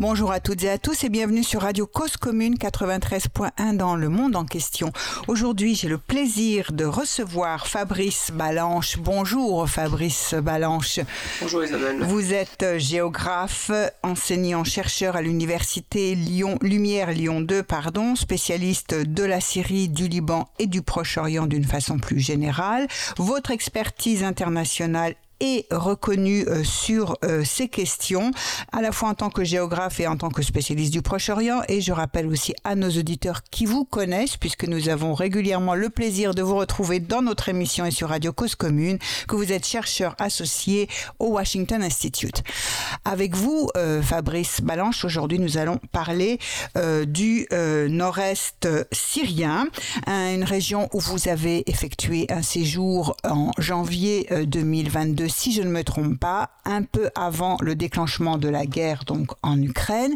Bonjour à toutes et à tous et bienvenue sur Radio Cause Commune 93.1 dans le monde en question. Aujourd'hui, j'ai le plaisir de recevoir Fabrice Balanche. Bonjour Fabrice Balanche. Bonjour Isabelle. Vous êtes géographe, enseignant-chercheur à l'université Lyon Lumière Lyon 2 pardon, spécialiste de la Syrie, du Liban et du Proche-Orient d'une façon plus générale. Votre expertise internationale est reconnu euh, sur euh, ces questions, à la fois en tant que géographe et en tant que spécialiste du Proche-Orient. Et je rappelle aussi à nos auditeurs qui vous connaissent, puisque nous avons régulièrement le plaisir de vous retrouver dans notre émission et sur Radio Cause Commune, que vous êtes chercheur associé au Washington Institute. Avec vous, euh, Fabrice Balanche, aujourd'hui nous allons parler du nord-est syrien, une région où vous avez effectué un séjour en janvier 2022 si je ne me trompe pas, un peu avant le déclenchement de la guerre donc en Ukraine.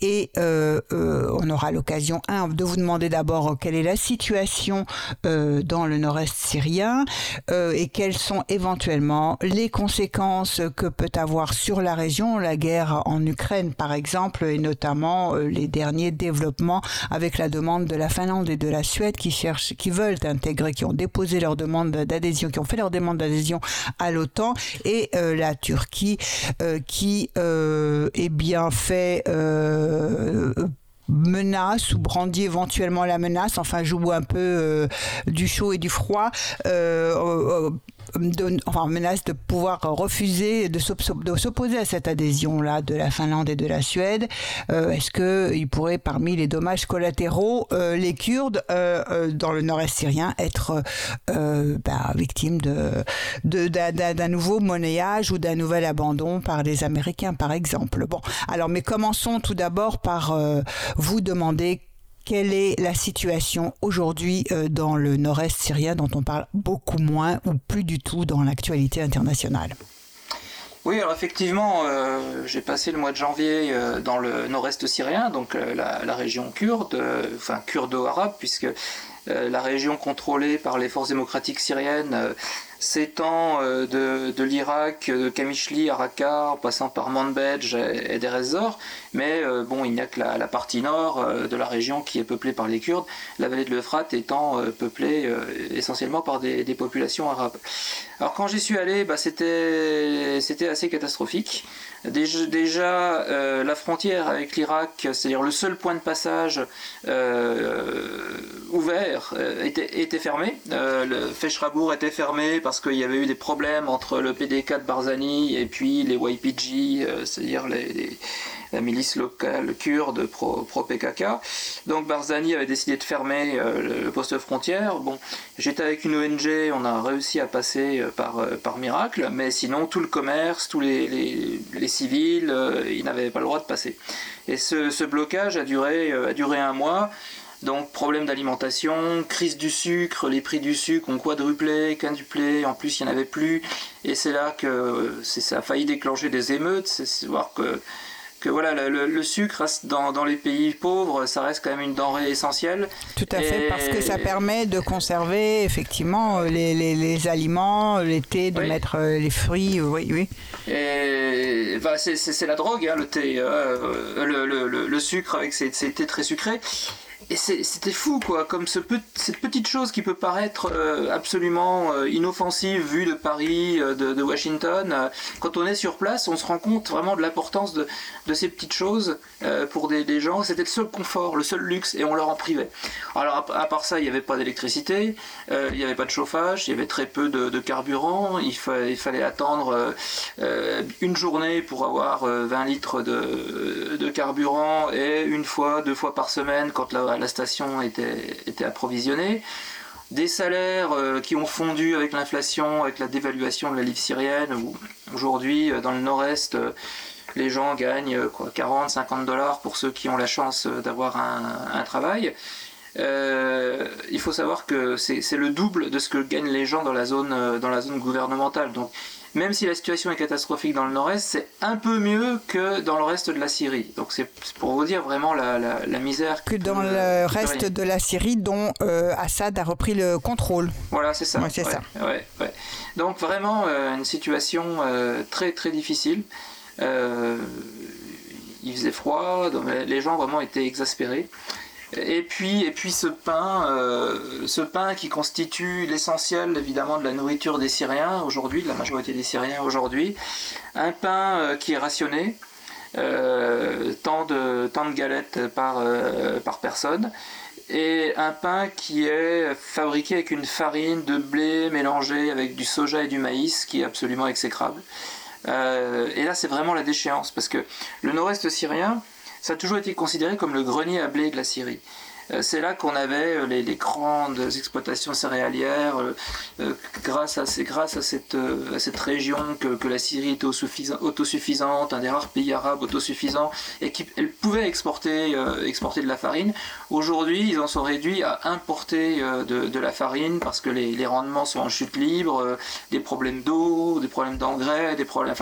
Et euh, euh, on aura l'occasion, un, de vous demander d'abord quelle est la situation euh, dans le nord-est syrien et quelles sont éventuellement les conséquences que peut avoir sur la région la guerre en Ukraine, par exemple, et notamment les derniers développements avec la demande de la Finlande et de la Suède qui cherchent, qui veulent intégrer, qui ont déposé leur demande d'adhésion, qui ont fait leur demande d'adhésion à l'OTAN et euh, la Turquie euh, qui euh, est bien fait menace ou brandit éventuellement la menace, enfin joue un peu du chaud et du froid, enfin, menace de pouvoir refuser de s'opposer à cette adhésion-là de la Finlande et de la Suède. Euh, est-ce qu'il pourrait, parmi les dommages collatéraux, euh, les Kurdes euh, dans le nord-est syrien être bah, victimes de, d'un nouveau monnayage ou d'un nouvel abandon par les Américains, par exemple? Bon, alors, mais commençons tout d'abord par vous demander quelle est la situation aujourd'hui euh, dans le nord-est syrien dont on parle beaucoup moins ou plus du tout dans l'actualité internationale? Oui, alors effectivement, euh, j'ai passé le mois de janvier euh, dans le nord-est syrien, donc la, région kurde, enfin kurdo-arabe, puisque la région contrôlée par les forces démocratiques syriennes s'étend euh, de, l'Irak, de Kamishli à Raqqa, en passant par Manbej et, et Deir mais euh, bon, il n'y a que la, partie nord euh, de la région qui est peuplée par les Kurdes, la vallée de l'Euphrate étant peuplée essentiellement par des, populations arabes. Alors quand j'y suis allé, bah, c'était assez catastrophique. Déjà, déjà la frontière avec l'Irak, c'est-à-dire le seul point de passage ouvert, était, était fermé. le Feshrabour était fermé parce qu'il y avait eu des problèmes entre le PDK de Barzani et puis les YPG, euh, c'est-à-dire les, la milice locale kurde pro-PKK. Donc Barzani avait décidé de fermer euh, le poste frontière. Bon, j'étais avec une ONG, on a réussi à passer euh, par, par miracle, mais sinon tout le commerce, tous les, les, civils, ils n'avaient pas le droit de passer. Et ce, ce blocage a duré, a duré un mois. Donc problème d'alimentation, crise du sucre, les prix du sucre ont quadruplé, quintuplé, en plus il n'y en avait plus. Et c'est là que ça a failli déclencher des émeutes, c'est voir que que voilà, le, sucre dans, dans, les pays pauvres, ça reste quand même une denrée essentielle. Tout à fait, parce que ça permet de conserver effectivement les, les, les aliments, l'été, de mettre euh, les fruits, oui, oui. Et bah, c'est la drogue, hein, le thé, euh, le, le, le, sucre avec ces, ces thés très sucrés et c'était fou quoi, comme ce cette petite chose qui peut paraître euh, absolument euh, inoffensive vue de Paris, euh, de, Washington. quand on est sur place, on se rend compte vraiment de l'importance de, ces petites choses pour des, gens. C'était le seul confort, le seul luxe, et on leur en privait. Alors à, part ça, il n'y avait pas d'électricité, il n'y avait pas de chauffage, il y avait très peu de, carburant. Il, il, fallait attendre une journée pour avoir 20 litres de, de carburant et une fois, deux fois par semaine quand la la station était, était approvisionnée, des salaires euh, qui ont fondu avec l'inflation, avec la dévaluation de la livre syrienne, où aujourd'hui, euh, dans le nord-est, euh, les gens gagnent quoi, 40, 50 dollars pour ceux qui ont la chance d'avoir un, travail. il faut savoir que c'est le double de ce que gagnent les gens dans la zone, dans gouvernementale. Même si la situation est catastrophique dans le nord-est, c'est un peu mieux que dans le reste de la Syrie. Donc c'est pour vous dire vraiment la, misère. Que dans le reste de la Syrie dont euh, Assad a repris le contrôle. Voilà, c'est ça. c'est ça. Donc vraiment euh, une situation euh, très très difficile. il faisait froid, donc les gens vraiment étaient exaspérés. Et puis, et puis ce pain, euh, ce pain qui constitue l'essentiel évidemment de la nourriture des Syriens aujourd'hui, de la majorité des Syriens aujourd'hui, un pain euh, qui est rationné, euh, tant, de, tant de galettes par, par personne, et un pain qui est fabriqué avec une farine de blé mélangée avec du soja et du maïs qui est absolument exécrable. et là c'est vraiment la déchéance parce que le nord-est syrien, ça a toujours été considéré comme le grenier à blé de la Syrie. Euh, c'est là qu'on avait euh, les, grandes exploitations céréalières, euh, grâce, à, cette, région que, la Syrie était autosuffisante, un des rares pays arabes autosuffisants, et qu'elle pouvait exporter, de la farine. Aujourd'hui, ils en sont réduits à importer de, la farine parce que les, rendements sont en chute libre, des problèmes d'eau, des problèmes d'engrais, des problèmes.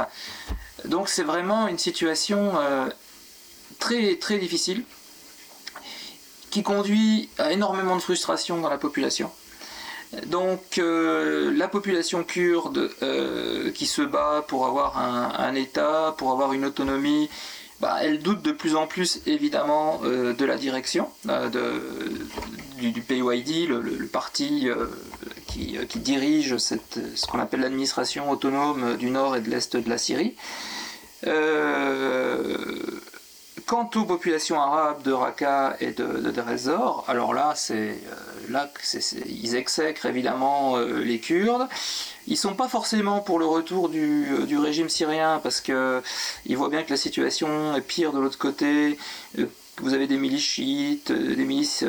Donc c'est vraiment une situation très, très difficile qui conduit à énormément de frustration dans la population. Donc euh, la population kurde euh, qui se bat pour avoir un, État, pour avoir une autonomie, bah, elle doute de plus en plus évidemment euh, de la direction du, PYD, le, parti qui, dirige ce qu'on appelle l'administration autonome du nord et de l'est de la Syrie. Quant aux populations arabes de Raqqa et de, de alors là, c'est euh, là ils exècrent évidemment euh, les Kurdes. Ils sont pas forcément pour le retour du, euh, régime syrien parce que ils voient bien que la situation est pire de l'autre côté. Vous avez des milices chiites, des milices,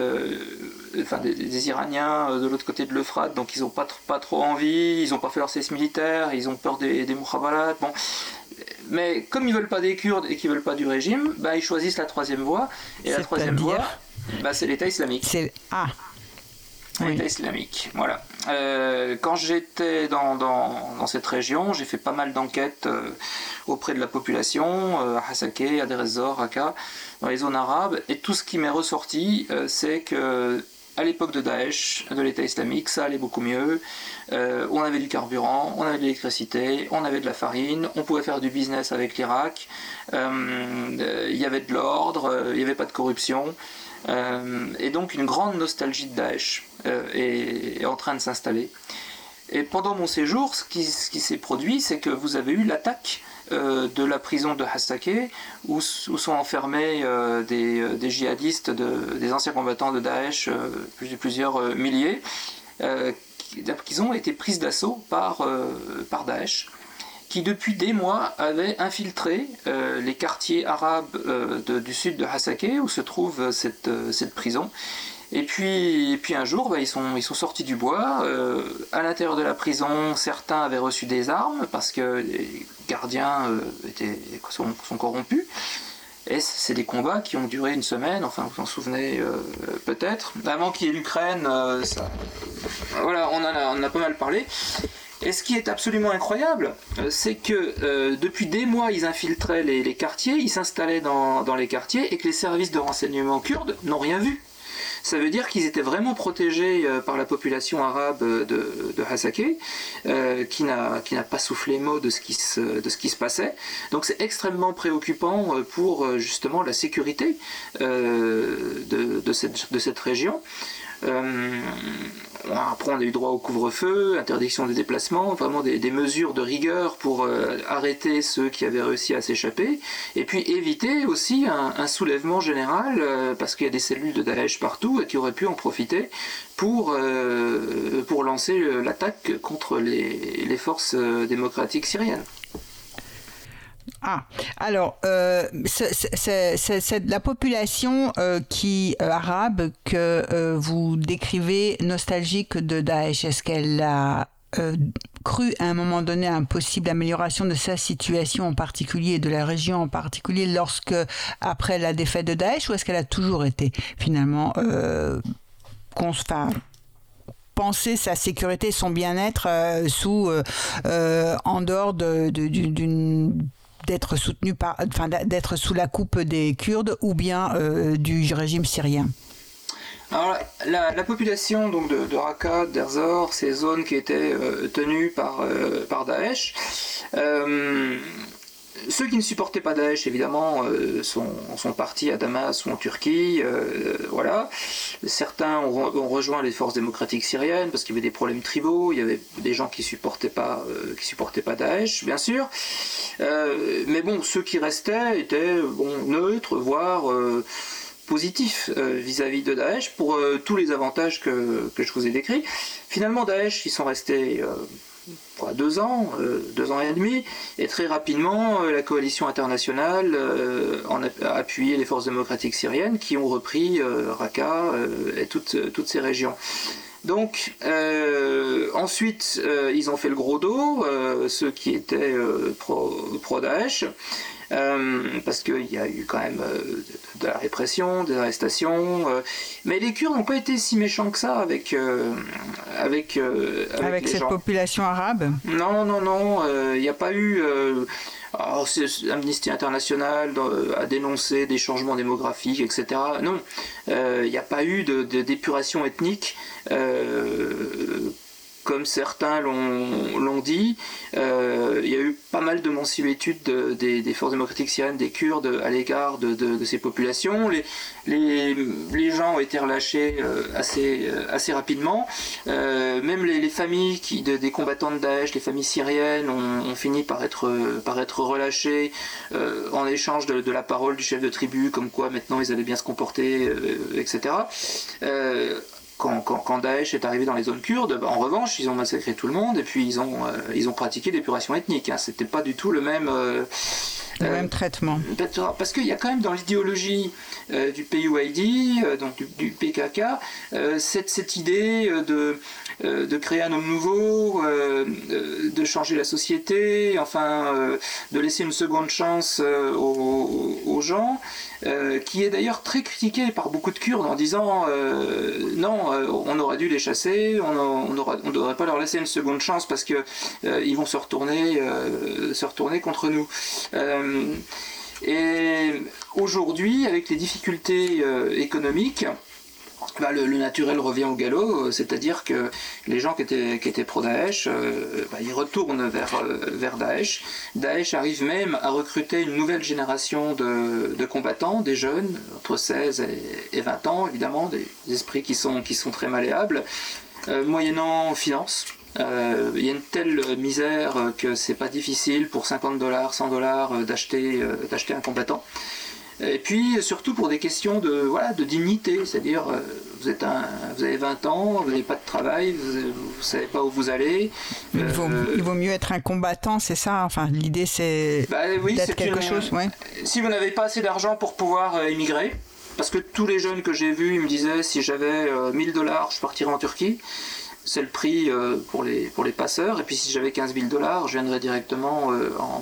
enfin des, Iraniens de l'autre côté de l'Euphrate, donc ils n'ont pas, trop envie, ils n'ont pas fait leur cesse militaire, ils ont peur des, des mais comme ils veulent pas des Kurdes et qu'ils veulent pas du régime, bah, ils choisissent la troisième voie. Et la troisième voie, bah, c'est l'État islamique. C'est ah. L'État islamique, voilà. Euh, quand j'étais dans, dans, dans, cette région, j'ai fait pas mal d'enquêtes euh, auprès de la population, euh, à Hasake, à Deir Raqqa, dans les zones arabes, et tout ce qui m'est ressorti, c'est que à l'époque de Daesh, de l'État islamique, ça allait beaucoup mieux. Euh, on avait du carburant, on avait de l'électricité, on avait de la farine, on pouvait faire du business avec l'Irak, euh, il y avait de l'ordre, euh, il n'y avait pas de corruption. et donc une grande nostalgie de Daesh est, en train de s'installer. Et pendant mon séjour, ce qui, s'est produit, c'est que vous avez eu l'attaque de la prison de Hasake, où, sont enfermés des, djihadistes, des anciens combattants de Daesh, plusieurs milliers, qui ont été prises d'assaut par, euh, par Daesh, qui depuis des mois avait infiltré euh, les quartiers arabes euh, du sud de Hasake, où se trouve cette, cette prison. Et puis, un jour, bah, ils, sont, sortis du bois. à l'intérieur de la prison, certains avaient reçu des armes parce que les gardiens étaient, sont, corrompus. Et c'est des combats qui ont duré une semaine, enfin vous en souvenez euh, peut-être. Avant qu'il y ait l'Ukraine, euh, voilà, on en, a, pas mal parlé. Et ce qui est absolument incroyable, euh, c'est que depuis des mois, ils infiltraient les, quartiers, ils s'installaient dans, les quartiers et que les services de renseignement kurdes n'ont rien vu ça veut dire qu'ils étaient vraiment protégés euh, par la population arabe de, de Hasake, euh, qui n'a pas soufflé mot de ce qui se, passait. Donc c'est extrêmement préoccupant euh, pour justement la sécurité de, cette, région. Euh, après, on a eu droit au couvre-feu, interdiction des déplacements, vraiment des, mesures de rigueur pour euh, arrêter ceux qui avaient réussi à s'échapper, et puis éviter aussi un, soulèvement général, euh, parce qu'il y a des cellules de Daesh partout et qui auraient pu en profiter pour, pour lancer l'attaque contre les forces démocratiques syriennes. Ah, alors, euh, c'est la population euh, euh, arabe que vous décrivez nostalgique de Daesh. Est-ce qu'elle a cru à un moment donné à une possible amélioration de sa situation en particulier, de la région en particulier, lorsque, après la défaite de Daesh, ou est-ce qu'elle a toujours été finalement penser sa sécurité, son bien-être sous en dehors d'une d'être soutenu par, enfin, d'être sous la coupe des Kurdes ou bien du régime syrien. Alors, la, population donc, de, Raqqa, d'Erzor, ces zones qui étaient euh, tenues par, euh, par Daesh, euh, ceux qui ne supportaient pas Daesh, évidemment, sont, sont, partis à Damas ou en Turquie. voilà. Certains ont, rejoint les forces démocratiques syriennes parce qu'il y avait des problèmes tribaux. Il y avait des gens qui supportaient qui supportaient pas Daesh, bien sûr. mais bon, ceux qui restaient étaient bon, neutres, voire positif euh, vis-à-vis de Daesh pour euh, tous les avantages que, je vous ai décrits. Finalement, Daesh, ils sont restés euh, deux ans, deux ans et demi, et très rapidement, la coalition internationale a appuyé les forces démocratiques syriennes qui ont repris Raqqa et toutes, toutes ces régions. Donc, ensuite, ils ont fait le gros dos, ceux qui étaient pro-Daesh. Euh, parce qu'il y a eu quand même euh, de la répression, des arrestations. Euh, mais les Kurdes n'ont pas été si méchants que ça avec avec avec, cette population arabe? Non, non, non. Il n'y a pas eu. Alors, Amnesty International a dénoncé des changements démographiques, etc. Non, il n'y a pas eu d'épuration de, ethnique comme certains l'ont dit, euh, il y a eu pas mal de mensuétudes des, forces démocratiques syriennes, des Kurdes à l'égard de, ces populations. Les, gens ont été relâchés euh, assez, euh, assez rapidement. même les, familles des combattants de Daesh, les familles syriennes, ont, fini par être relâchées en échange de, la parole du chef de tribu, comme quoi maintenant ils allaient bien se comporter, etc quand, quand, Daesh est arrivé dans les zones kurdes, bah, en revanche, ils ont massacré tout le monde et puis ils ont, euh, ils ont pratiqué l'épuration ethnique. Hein. C'était pas du tout le même. Euh, le euh, même traitement. Parce qu'il y a quand même dans l'idéologie du PUID, donc du, PKK, cette, cette, idée de, de créer un homme nouveau, de changer la société, enfin, de laisser une seconde chance aux, aux gens. Euh, qui est d'ailleurs très critiqué par beaucoup de Kurdes en disant euh, non, euh, on aurait dû les chasser, on ne devrait pas leur laisser une seconde chance parce qu'ils ils vont se retourner, se retourner contre nous. et aujourd'hui, avec les difficultés économiques, bah, le, naturel revient au galop, euh, c'est-à-dire que les gens qui étaient, pro-Daesh, euh, bah, ils retournent vers, euh, vers Daesh. Daesh arrive même à recruter une nouvelle génération de, combattants, des jeunes, entre 16 et, 20 ans, évidemment, des esprits qui sont, très malléables, moyennant finance. Il y a une telle misère que c'est pas difficile pour 50 dollars, 100 dollars d'acheter un combattant. Et puis surtout pour des questions de, voilà, de dignité, c'est-à-dire euh, vous, êtes un, vous avez 20 ans, vous n'avez pas de travail, vous ne savez pas où vous allez. Il vaut, euh, il vaut mieux être un combattant, c'est ça? Enfin, l'idée c'est bah, oui, d'être quelque chose. Ouais. Si vous n'avez pas assez d'argent pour pouvoir euh, parce que tous les jeunes que j'ai vus, ils me disaient si j'avais 1000 dollars, je partirais en Turquie c'est le prix pour, les, pour les passeurs. Et puis si j'avais 15 000 dollars, je viendrais directement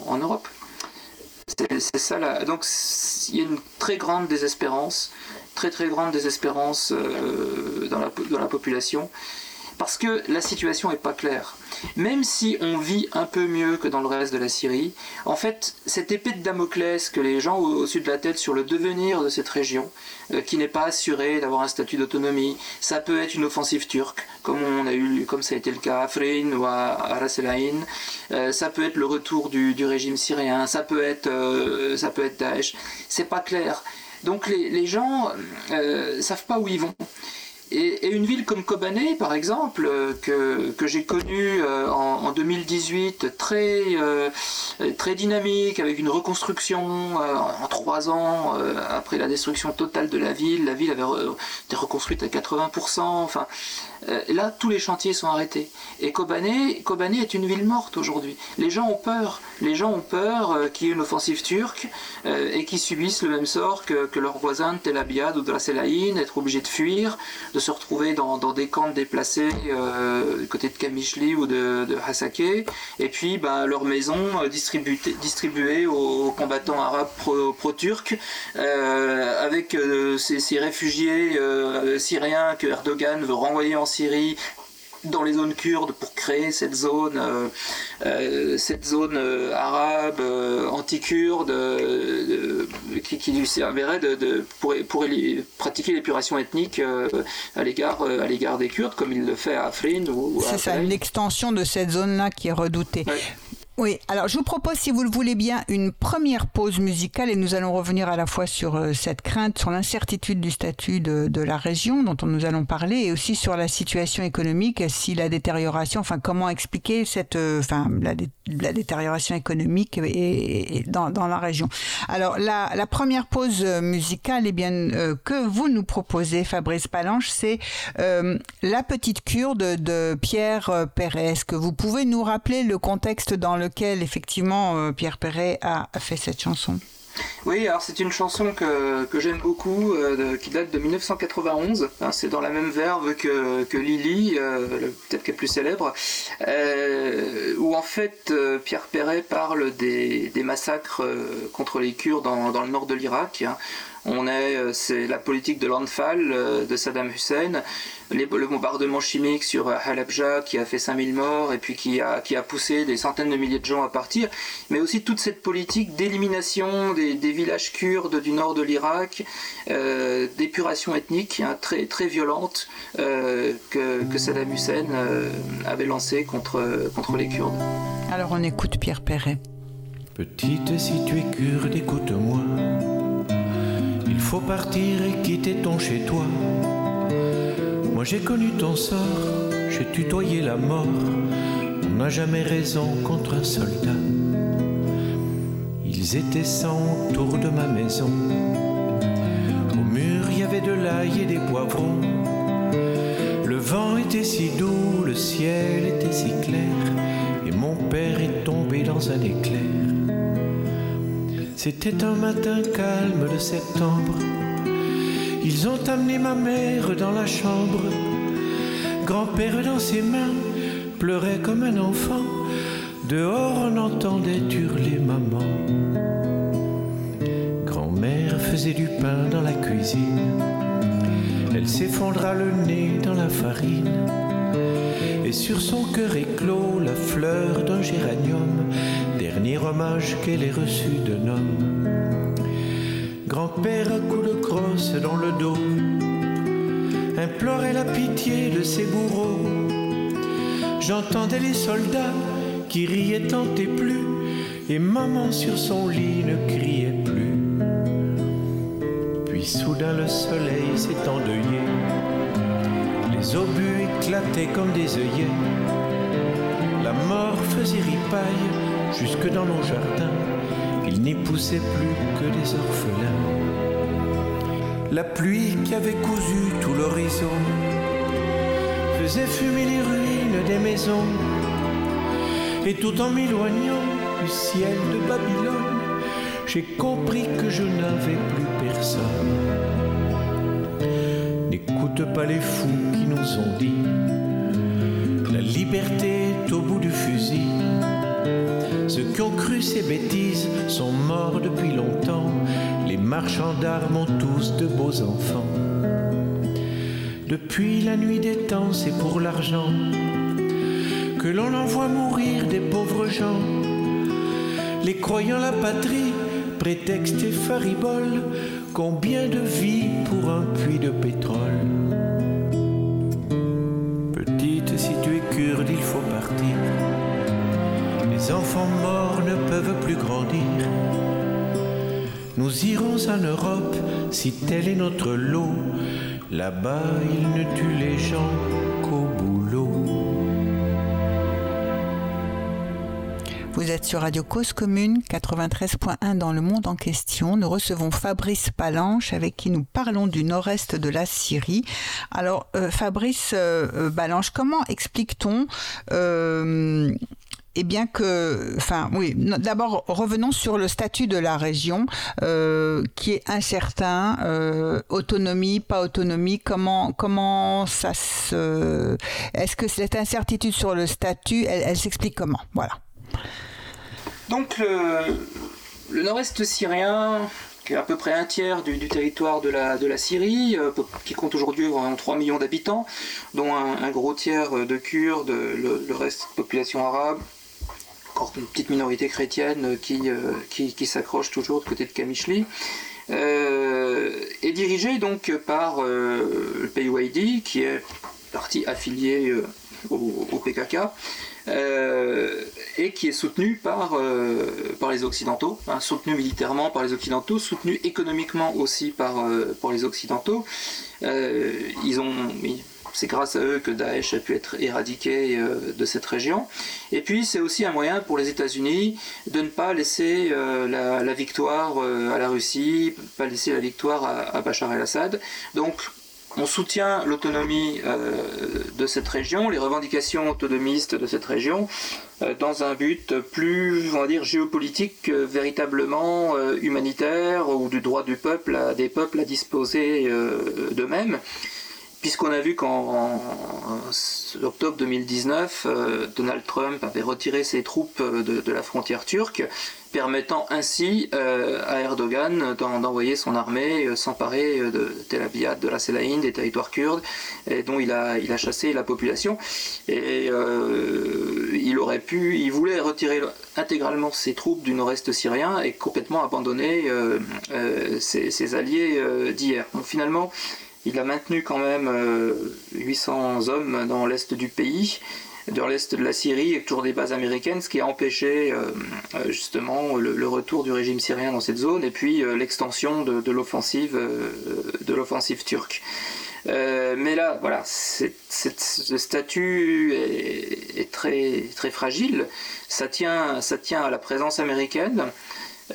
en, Europe. C'est ça là. Donc il y a une très grande désespérance, très très grande désespérance euh, dans, la, population parce que la situation n'est pas claire. Même si on vit un peu mieux que dans le reste de la Syrie, en fait, cette épée de Damoclès que les gens au, dessus de la tête sur le devenir de cette région, qui n'est pas assurée d'avoir un statut d'autonomie, ça peut être une offensive turque, comme on a eu, comme ça a été le cas à Afrin ou à, Ras euh, ça peut être le retour du, régime syrien, ça peut être, euh, ça peut être Daesh. C'est pas clair. Donc les, les gens ne savent pas où ils vont. Et, une ville comme Kobané, par exemple, euh, que, que j'ai connue euh, en, 2018, très, euh, très dynamique, avec une reconstruction en trois ans après la destruction totale de la ville. La ville avait été reconstruite à 80%. Enfin, là, tous les chantiers sont arrêtés. Et Kobané, Kobané est une ville morte aujourd'hui. Les gens ont peur. Les gens ont peur qu'il y ait une offensive turque et qu'ils subissent le même sort que, leurs voisins de Tel Abyad ou de la Selaïn, être obligés de fuir, de se retrouver dans, des camps déplacés euh, du côté de Kamishli ou de, de Hasake, et puis ben, leurs maisons euh, distribuées, aux combattants arabes pro-turcs, euh, avec ces, réfugiés syriens que Erdogan veut renvoyer en Syrie dans les zones kurdes pour créer cette zone, cette zone arabe anti-kurde qui, qui, lui servirait de, pour, pour pratiquer l'épuration ethnique à l'égard à l'égard des Kurdes comme il le fait à Afrin ou, C'est ça, une extension de cette zone-là qui est redoutée. Oui, alors je vous propose, si vous le voulez bien, une première pause musicale et nous allons revenir à la fois sur euh, cette crainte, sur l'incertitude du statut de, la région dont nous allons parler et aussi sur la situation économique, si la détérioration, enfin comment expliquer cette, euh, enfin la, la, détérioration économique et, dans, la région. Alors la, première pause musicale, eh bien euh, que vous nous proposez, Fabrice Palanche, c'est La petite kurde de Pierre. Est-ce que vous pouvez nous rappeler le contexte dans le lequel effectivement euh, Pierre Perret a fait cette chanson. Oui, alors c'est une chanson que, que j'aime beaucoup, euh, qui date de 1991. Hein, c'est dans la même verve que, que Lily, euh, peut-être qu'elle est plus célèbre, où en fait Pierre Perret parle des, des massacres contre les Kurdes dans, dans le nord de l'Irak. Hein. On est, euh, c'est la politique de l'Anfal euh, de Saddam Hussein, le bombardement chimique sur euh, Halabja qui a fait 5000 morts et puis qui a, qui a poussé des centaines de milliers de gens à partir, mais aussi toute cette politique d'élimination des, villages kurdes du nord de l'Irak, d'épuration ethnique hein, très, très violente que, Saddam Hussein avait lancée contre, contre les Kurdes. Alors on écoute Pierre Perret. Petite, si tu es kurde, écoute-moi. Faut partir et quitter ton chez-toi. Moi j'ai connu ton sort, j'ai tutoyé la mort. On n'a jamais raison contre un soldat. Ils étaient cent autour de ma maison. Au mur, il y avait de l'ail et des poivrons. Le vent était si doux, le ciel était si clair. Et mon père est tombé dans un éclair. C'était un matin calme de septembre. Ils ont amené ma mère dans la chambre. Grand-père dans ses mains pleurait comme un enfant. Dehors on entendait hurler maman. Grand-mère faisait du pain dans la cuisine. Elle s'effondra le nez dans la farine. Et sur son cœur éclos la fleur d'un géranium hommage qu'elle ait reçu d'un homme. Grand-père à coups de crosse dans le dos implorait la pitié de ses bourreaux. J'entendais les soldats qui riaient tant et plus, et maman sur son lit ne criait plus. Puis soudain le soleil s'est endeuillé, les obus éclataient comme des œillets, la mort faisait ripaille jusque dans nos jardins, il n'y poussait plus que des orphelins. La pluie qui avait cousu tout l'horizon faisait fumer les ruines des maisons. Et tout en m'éloignant du ciel de Babylone, j'ai compris que je n'avais plus personne. N'écoute pas les fous qui nous ont dit la liberté est au bout du fusil. Ceux qui ont cru ces bêtises sont morts depuis longtemps. Les marchands d'armes ont tous de beaux enfants. Depuis la nuit des temps, c'est pour l'argent que l'on envoie mourir des pauvres gens. Les croyants la patrie, prétexte et faribole, combien de vies pour un puits de pétrole? Nous irons en Europe si tel est notre lot. Là-bas, ils ne tuent les gens qu'au boulot. Vous êtes sur Radio Cause Commune 93.1 dans le monde en question. Nous recevons Fabrice Palanche avec qui nous parlons du nord-est de la Syrie. Alors euh, Fabrice euh, Balanche, comment explique-t-on euh, eh bien que, enfin, oui, d'abord revenons sur le statut de la région euh, qui est incertain, euh, autonomie, pas autonomie. Comment, comment ça se, est-ce que cette incertitude sur le statut, elle, s'explique comment? Voilà. Donc le, nord-est syrien qui est à peu près un tiers du, territoire de la, de la Syrie, qui compte aujourd'hui environ 3 millions d'habitants, dont un, gros tiers de Kurdes, le, le reste population arabe, encore une petite minorité chrétienne qui, qui, qui s'accroche toujours de côté de Kamishli. Euh, est dirigé donc par euh, le PYD, qui est parti affilié euh, au, PKK. et qui est soutenu par, par les Occidentaux, hein, soutenu militairement par les Occidentaux, soutenu économiquement aussi par, par les Occidentaux. ils ont, c'est grâce à eux que Daesh a pu être éradiqué euh, de cette région. Et puis c'est aussi un moyen pour les États-Unis de ne pas laisser euh, la, victoire euh, à la Russie, pas laisser la victoire à, Bachar el-Assad. Donc on soutient l'autonomie de cette région, les revendications autonomistes de cette région, dans un but plus, on va dire, géopolitique, véritablement humanitaire, ou du droit du peuple, à, des peuples à disposer d'eux-mêmes puisqu'on a vu qu'en octobre 2019, euh, Donald Trump avait retiré ses troupes euh, de, la frontière turque, permettant ainsi euh, à Erdogan d'envoyer son armée s'emparer de Tel Abyad, de la Selaïn, des territoires kurdes, et dont il a, il a chassé la population. Et il aurait pu, il voulait retirer intégralement ses troupes du nord-est syrien et complètement abandonner ses, ses, alliés d'hier. Donc finalement, il a maintenu quand même 800 euh, hommes dans l'est du pays, dans l'est de la Syrie, et toujours des bases américaines, ce qui a empêché euh, euh, justement le, retour du régime syrien dans cette zone et puis l'extension de, l'offensive turque. mais là, voilà, ce statut est, très, très fragile. Ça tient à la présence américaine.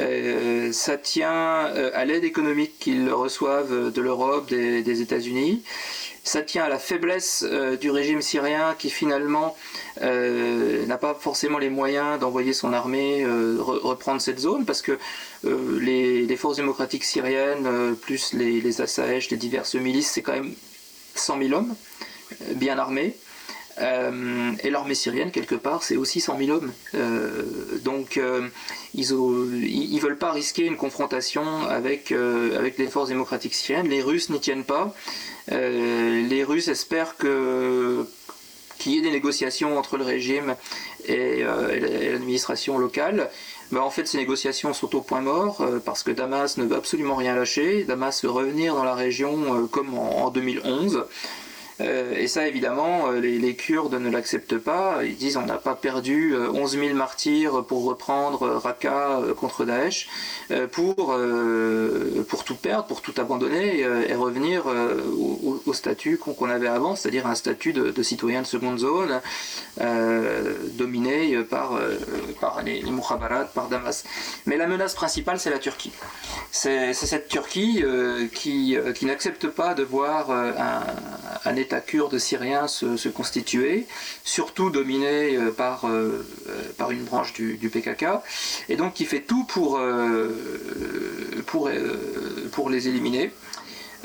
Euh, ça tient euh, à l'aide économique qu'ils reçoivent de l'Europe, des, États-Unis. Ça tient à la faiblesse euh, du régime syrien qui finalement n'a pas forcément les moyens d'envoyer son armée reprendre cette zone parce que les, forces démocratiques syriennes, plus les, les les diverses milices, c'est quand même 100 000 hommes bien armés. Euh, et l'armée syrienne, quelque part, c'est aussi 100 000 hommes. Euh, donc, euh, ils ne veulent pas risquer une confrontation avec, les forces démocratiques syriennes. Les Russes n'y tiennent pas. les Russes espèrent qu'il y ait des négociations entre le régime et, l'administration locale. Ben, en fait, ces négociations sont au point mort parce que Damas ne veut absolument rien lâcher. Damas veut revenir dans la région comme en 2011. Euh, et ça, évidemment, euh, les, Kurdes ne l'acceptent pas. Ils disent on n'a pas perdu 11 euh, 000 martyrs pour reprendre Raqqa contre Daesh, pour, pour tout perdre, pour tout abandonner et revenir au, statut qu'on avait avant, c'est-à-dire un statut de, citoyen de seconde zone, dominé par, par les, les par Damas. Mais la menace principale, c'est la Turquie. C'est cette Turquie qui, qui n'accepte pas de voir un, un État kurde syrien se, constituer, surtout dominé euh, par, euh, euh, par une branche du, PKK, et donc qui fait tout pour, pour, pour les éliminer,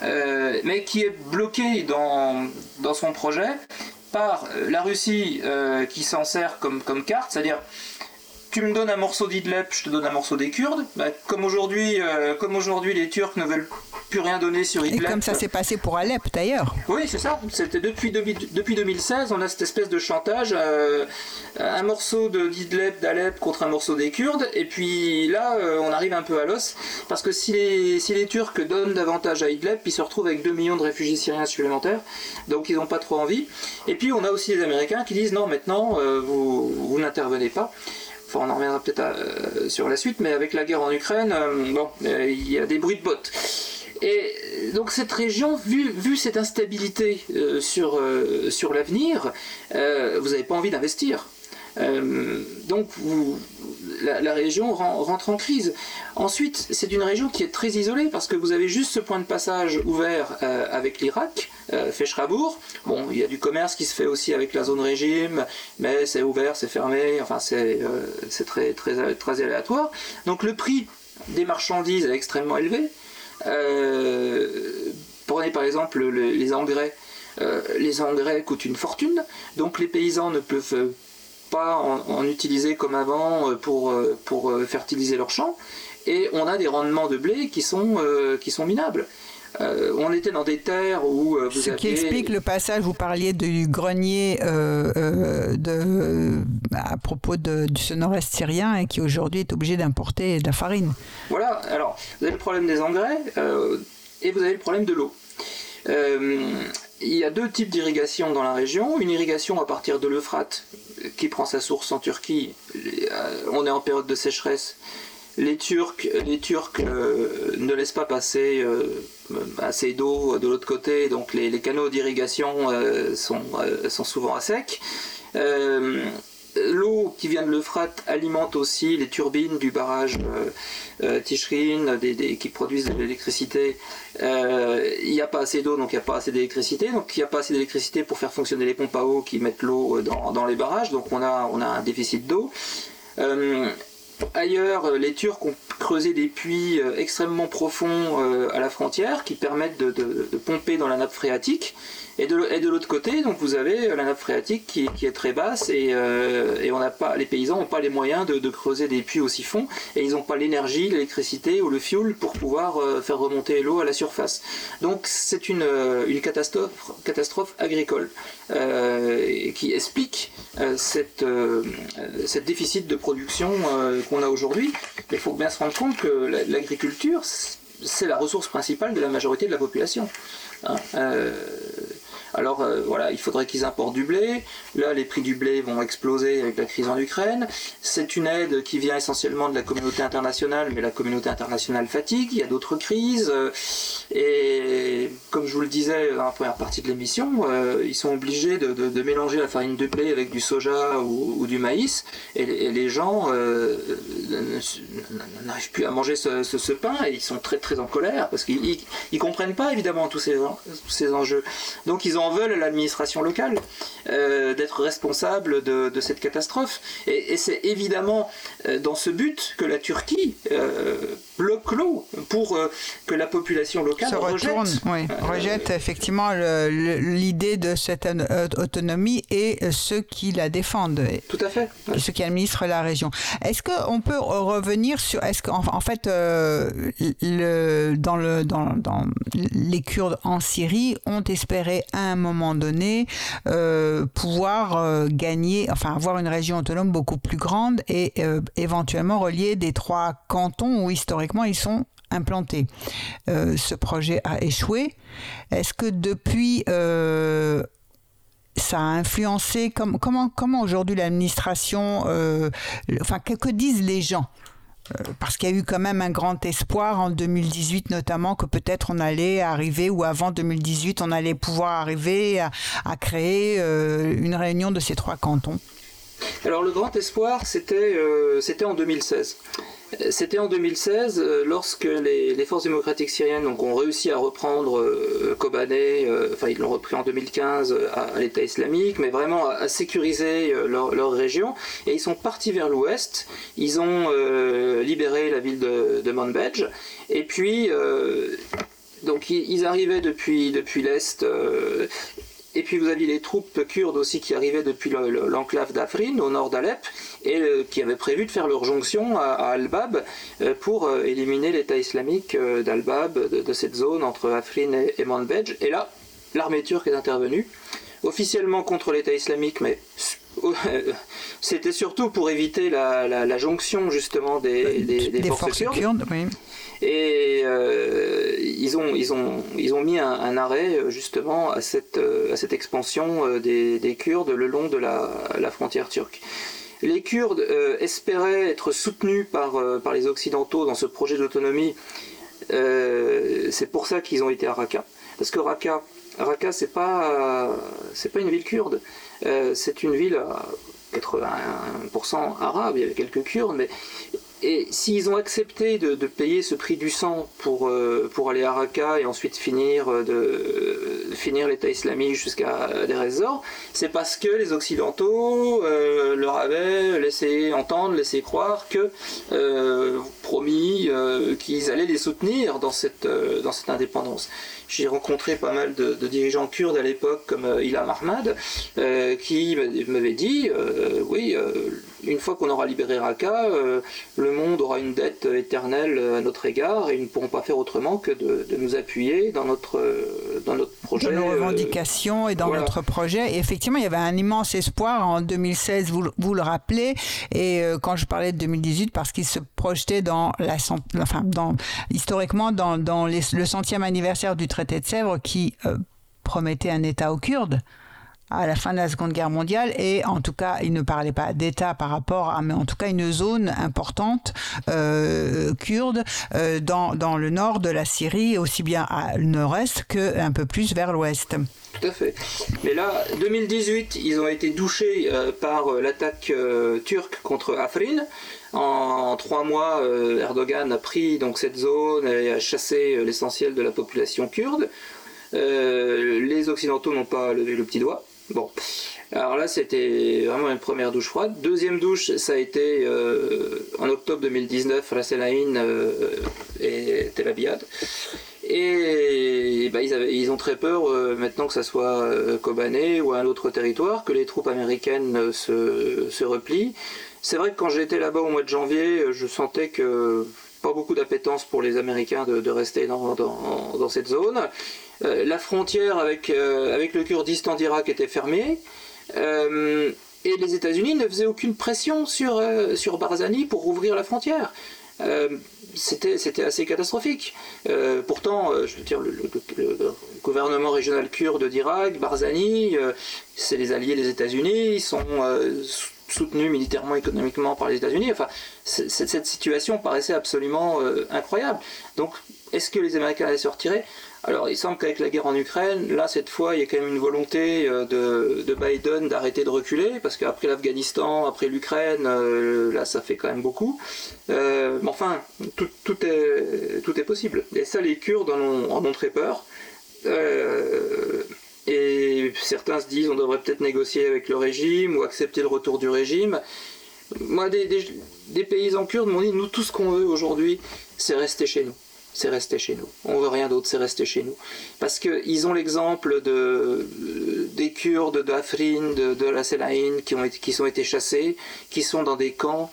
mais qui est bloqué dans, dans son projet par la Russie qui s'en sert comme, comme carte, c'est-à-dire tu me donnes un morceau d'Idleb, je te donne un morceau des Kurdes. Bah, comme aujourd'hui, comme aujourd'hui les Turcs ne veulent plus rien donné sur Idlib. Et comme ça s'est passé pour Alep d'ailleurs. Oui, c'est ça. C'était depuis, depuis 2016, on a cette espèce de chantage, euh, un morceau d'Idlib, d'Alep contre un morceau des Kurdes, et puis là, euh, on arrive un peu à l'os, parce que si les, si les Turcs donnent davantage à Idlib, ils se retrouvent avec 2 millions de réfugiés syriens supplémentaires, donc ils n'ont pas trop envie. Et puis on a aussi les Américains qui disent non, maintenant, euh, vous, vous n'intervenez pas. Enfin, on en reviendra peut-être sur la suite, mais avec la guerre en Ukraine, bon, il y a des bruits de bottes. Et donc cette région, vu, cette instabilité euh, sur, euh, sur l'avenir, euh, vous n'avez pas envie d'investir. donc la, région rentre en crise. Ensuite, c'est une région qui est très isolée parce que vous avez juste ce point de passage ouvert avec l'Irak, Feshrabour. Bon, il y a du commerce qui se fait aussi avec la zone régime, mais c'est ouvert, c'est fermé, enfin c'est très aléatoire. Donc le prix des marchandises est extrêmement élevé. Euh, prenez par exemple les engrais. Euh, les engrais coûtent une fortune, donc les paysans ne peuvent pas en, utiliser comme avant euh, pour, fertiliser leurs champs. et on a des rendements de blé qui sont minables. Euh, on était dans des terres où euh, vous Ce qui explique le passage, vous parliez du grenier euh, de, à propos du nord-est syrien et qui aujourd'hui est obligé d'importer de la farine. Voilà, alors vous avez le problème des engrais et vous avez le problème de l'eau. il y a deux types d'irrigation dans la région. Une irrigation à partir de l'Euphrate qui prend sa source en Turquie. On est en période de sécheresse les Turcs, les Turcs euh, ne laissent pas passer euh, assez d'eau de l'autre côté, donc les, canaux d'irrigation euh, sont, sont, souvent à sec. L'eau qui vient de l'Euphrate alimente aussi les turbines du barrage Tishrin qui produisent de l'électricité. Il n'y a pas assez d'eau, donc il n'y a pas assez d'électricité. Donc il n'y a pas assez d'électricité pour faire fonctionner les pompes à eau qui mettent l'eau dans, dans, les barrages. Donc on a, on a un déficit d'eau. Ailleurs, euh, les Turcs ont creusé des puits euh, extrêmement profonds euh, à la frontière qui permettent de, pomper dans la nappe phréatique. Et de, l'autre côté, donc vous avez la nappe phréatique qui, est très basse et, on n'a pas, les paysans n'ont pas les moyens de, creuser des puits aussi fonds et ils n'ont pas l'énergie, l'électricité ou le fuel pour pouvoir faire remonter l'eau à la surface. Donc c'est une, catastrophe, catastrophe agricole qui explique cette, cette déficit de production qu'on a aujourd'hui. Mais il faut bien se rendre compte que l'agriculture, c'est la ressource principale de la majorité de la population. Hein. Euh, alors euh, voilà, il faudrait qu'ils importent du blé. Là, les prix du blé vont exploser avec la crise en Ukraine. C'est une aide qui vient essentiellement de la communauté internationale, mais la communauté internationale fatigue. Il y a d'autres crises. Euh, et comme je vous le disais dans la première partie de l'émission, euh, ils sont obligés de, mélanger la farine de blé avec du soja ou, du maïs. Et, les gens n'arrivent plus à manger ce, pain et ils sont très très en colère parce qu'ils ne comprennent pas évidemment tous ces, tous ces enjeux. Donc ils en veulent à l'administration locale euh, d'être responsable de, cette catastrophe. Et, c'est évidemment euh, dans ce but que la Turquie euh, bloque l'eau pour que la population locale rejette, rejette effectivement l'idée de cette autonomie et ceux qui la défendent. Tout à fait. Ceux qui administrent la région. Est-ce qu'on peut revenir sur. Est-ce qu'en en fait, le, dans, le, dans, dans les Kurdes en Syrie ont espéré un un moment donné euh, pouvoir euh, gagner, enfin avoir une région autonome beaucoup plus grande et euh, éventuellement relier des trois cantons où historiquement ils sont implantés. ce projet a échoué. Est-ce que depuis ça a influencé? Comment aujourd'hui l'administration enfin que, disent les gens? Euh, parce qu'il y a eu quand même un grand espoir en 2018 notamment que peut-être on allait arriver ou avant 2018 on allait pouvoir arriver à, créer euh, une réunion de ces trois cantons. Alors le grand espoir euh, c'était en 2016. C'était en 2016 euh, lorsque les, forces démocratiques syriennes ont réussi à reprendre euh, Kobané, euh, enfin ils l'ont repris en 2015 à, l'État islamique, mais vraiment à, sécuriser leur, région. Et ils sont partis vers l'ouest, ils ont libéré la ville de, de et puis donc ils, arrivaient depuis, depuis l'est et puis vous aviez les troupes kurdes aussi qui arrivaient depuis l'enclave d'Afrin, au nord d'Alep, et euh, qui avaient prévu de faire leur jonction à, Al-Bab euh, pour euh, éliminer l'État islamique d'Al-Bab, de, cette zone entre Afrin et, Manbej. Et là, l'armée turque est intervenue, officiellement contre l'État islamique, mais c'était surtout pour éviter la, jonction justement des, forces, kurdes. Et euh, ils, ont, mis un, arrêt justement à cette, cette expansion euh, des, Kurdes le long de la, frontière turque. Les Kurdes euh, espéraient être soutenus par, les Occidentaux dans ce projet d'autonomie. c'est pour ça qu'ils ont été à Raqqa. Parce que Raqqa, Raqqa c'est pas, une ville kurde. c'est une ville à 81% arabe, il y avait quelques Kurdes, mais et s'ils ont accepté de, payer ce prix du sang pour, euh, pour aller à Raqqa et ensuite finir, euh, finir l'État islamique jusqu'à des c'est parce que les Occidentaux euh, leur avaient laissé entendre, laissé croire que promis qu'ils allaient les soutenir dans cette, dans cette indépendance. J'ai rencontré pas mal de, dirigeants kurdes à l'époque, comme Ilham Ahmad, qui m'avait dit, oui, une fois qu'on aura libéré Raqqa, le monde aura une dette éternelle à notre égard et ils ne pourront pas faire autrement que de, nous appuyer dans notre, euh, dans notre projet. Dans nos euh, revendications et dans notre projet. Et effectivement, il y avait un immense espoir en 2016, vous, vous le rappelez. Et quand je parlais de 2018, parce qu'il se projetait dans la, enfin, dans, historiquement dans, dans le centième anniversaire du traité de Sèvres qui promettait un État aux Kurdes à la fin de la Seconde Guerre mondiale et en tout cas il ne parlait pas d'État par rapport à mais en tout cas une zone importante euh, kurde euh, dans, dans, le nord de la Syrie aussi bien à nord-est qu'un peu plus vers l'ouest. Tout à fait. Mais là, 2018, ils ont été douchés euh, par l'attaque turque contre Afrin. En, trois mois, Erdogan a pris donc cette zone et a chassé l'essentiel de la population kurde. les Occidentaux n'ont pas levé le petit doigt. Bon, alors là c'était vraiment une première douche froide. Deuxième douche, ça a été euh, en octobre 2019, Ras euh, et Tel Abyad. Et bah, ils, ont très peur euh, maintenant que ça soit euh, Kobané ou un autre territoire, que les troupes américaines se, replient. C'est vrai que quand j'étais là-bas au mois de janvier, je sentais que pas beaucoup d'appétence pour les Américains de, rester dans, dans, cette zone. Euh, la frontière avec, euh, avec le Kurdistan d'Irak était fermée. Euh, et les États-Unis ne faisaient aucune pression sur, sur Barzani pour rouvrir la frontière. c'était assez catastrophique. pourtant, je veux dire, le, gouvernement régional kurde d'Irak, Barzani, c'est les alliés des États-Unis, ils sont soutenus militairement, économiquement par les États-Unis. Enfin, cette situation paraissait absolument incroyable. Donc, est-ce que les Américains allaient se retirer? Alors, il semble qu'avec la guerre en Ukraine, là, cette fois, il y a quand même une volonté euh, de, Biden d'arrêter de reculer, parce qu'après l'Afghanistan, après l'Ukraine, euh, là, ça fait quand même beaucoup. Euh, mais enfin, tout, est, possible. Et ça, les Kurdes en ont, très peur. et certains se disent on devrait peut-être négocier avec le régime ou accepter le retour du régime. Moi, des, des paysans kurdes m'ont dit nous, tout ce qu'on veut aujourd'hui, c'est rester chez nous c'est rester chez nous. On veut rien d'autre, c'est rester chez nous. Parce qu'ils ont l'exemple de, des Kurdes d'Afrin, de, de la Selaïn, qui, ont été, sont été chassés, qui sont dans des camps.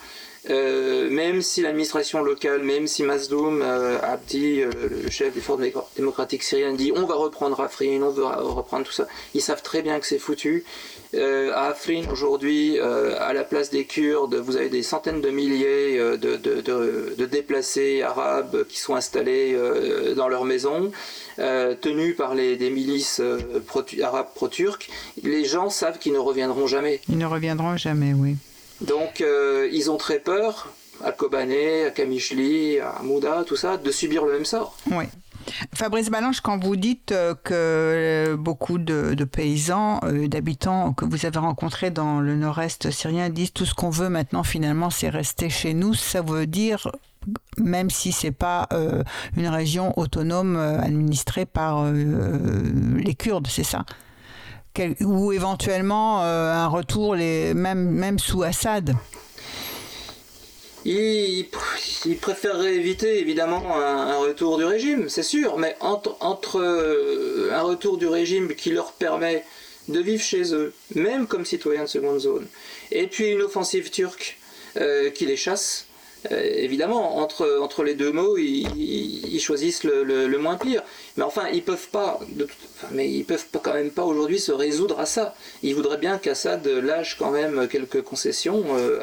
Euh, même si l'administration locale, même si Mazdoum euh, Abdi, euh, le chef du Front démocratique syrien, dit on va reprendre Afrin, on veut reprendre tout ça, ils savent très bien que c'est foutu. Euh, à Afrin, aujourd'hui, euh, à la place des Kurdes, vous avez des centaines de milliers euh, de, déplacés arabes qui sont installés dans leurs maisons, tenus par les, des milices arabes pro-turques. Les gens savent qu'ils ne reviendront jamais. Ils ne reviendront jamais, oui. Donc, ils ont très peur à Kobané, à Kamishli, à Mouda, tout ça, de subir le même sort. Oui. Fabrice Balanche, quand vous dites euh, que euh, beaucoup de, paysans, euh, d'habitants que vous avez rencontrés dans le nord-est syrien disent tout ce qu'on veut maintenant finalement c'est rester chez nous, ça veut dire même si c'est pas une région autonome administrée par les Kurdes, c'est ça? Ou éventuellement un retour les, même, même sous Assad? Il, préférerait éviter évidemment un, retour du régime, c'est sûr, mais entre, entre, euh, un retour du régime qui leur permet de vivre chez eux, même comme citoyens de seconde zone, et puis une offensive turque euh, qui les chasse, euh, évidemment, entre, entre les deux mots, ils, choisissent le, moins pire. Mais enfin, ils peuvent pas, mais ils peuvent quand même pas aujourd'hui se résoudre à ça. Ils voudraient bien qu'Assad lâche quand même quelques concessions euh,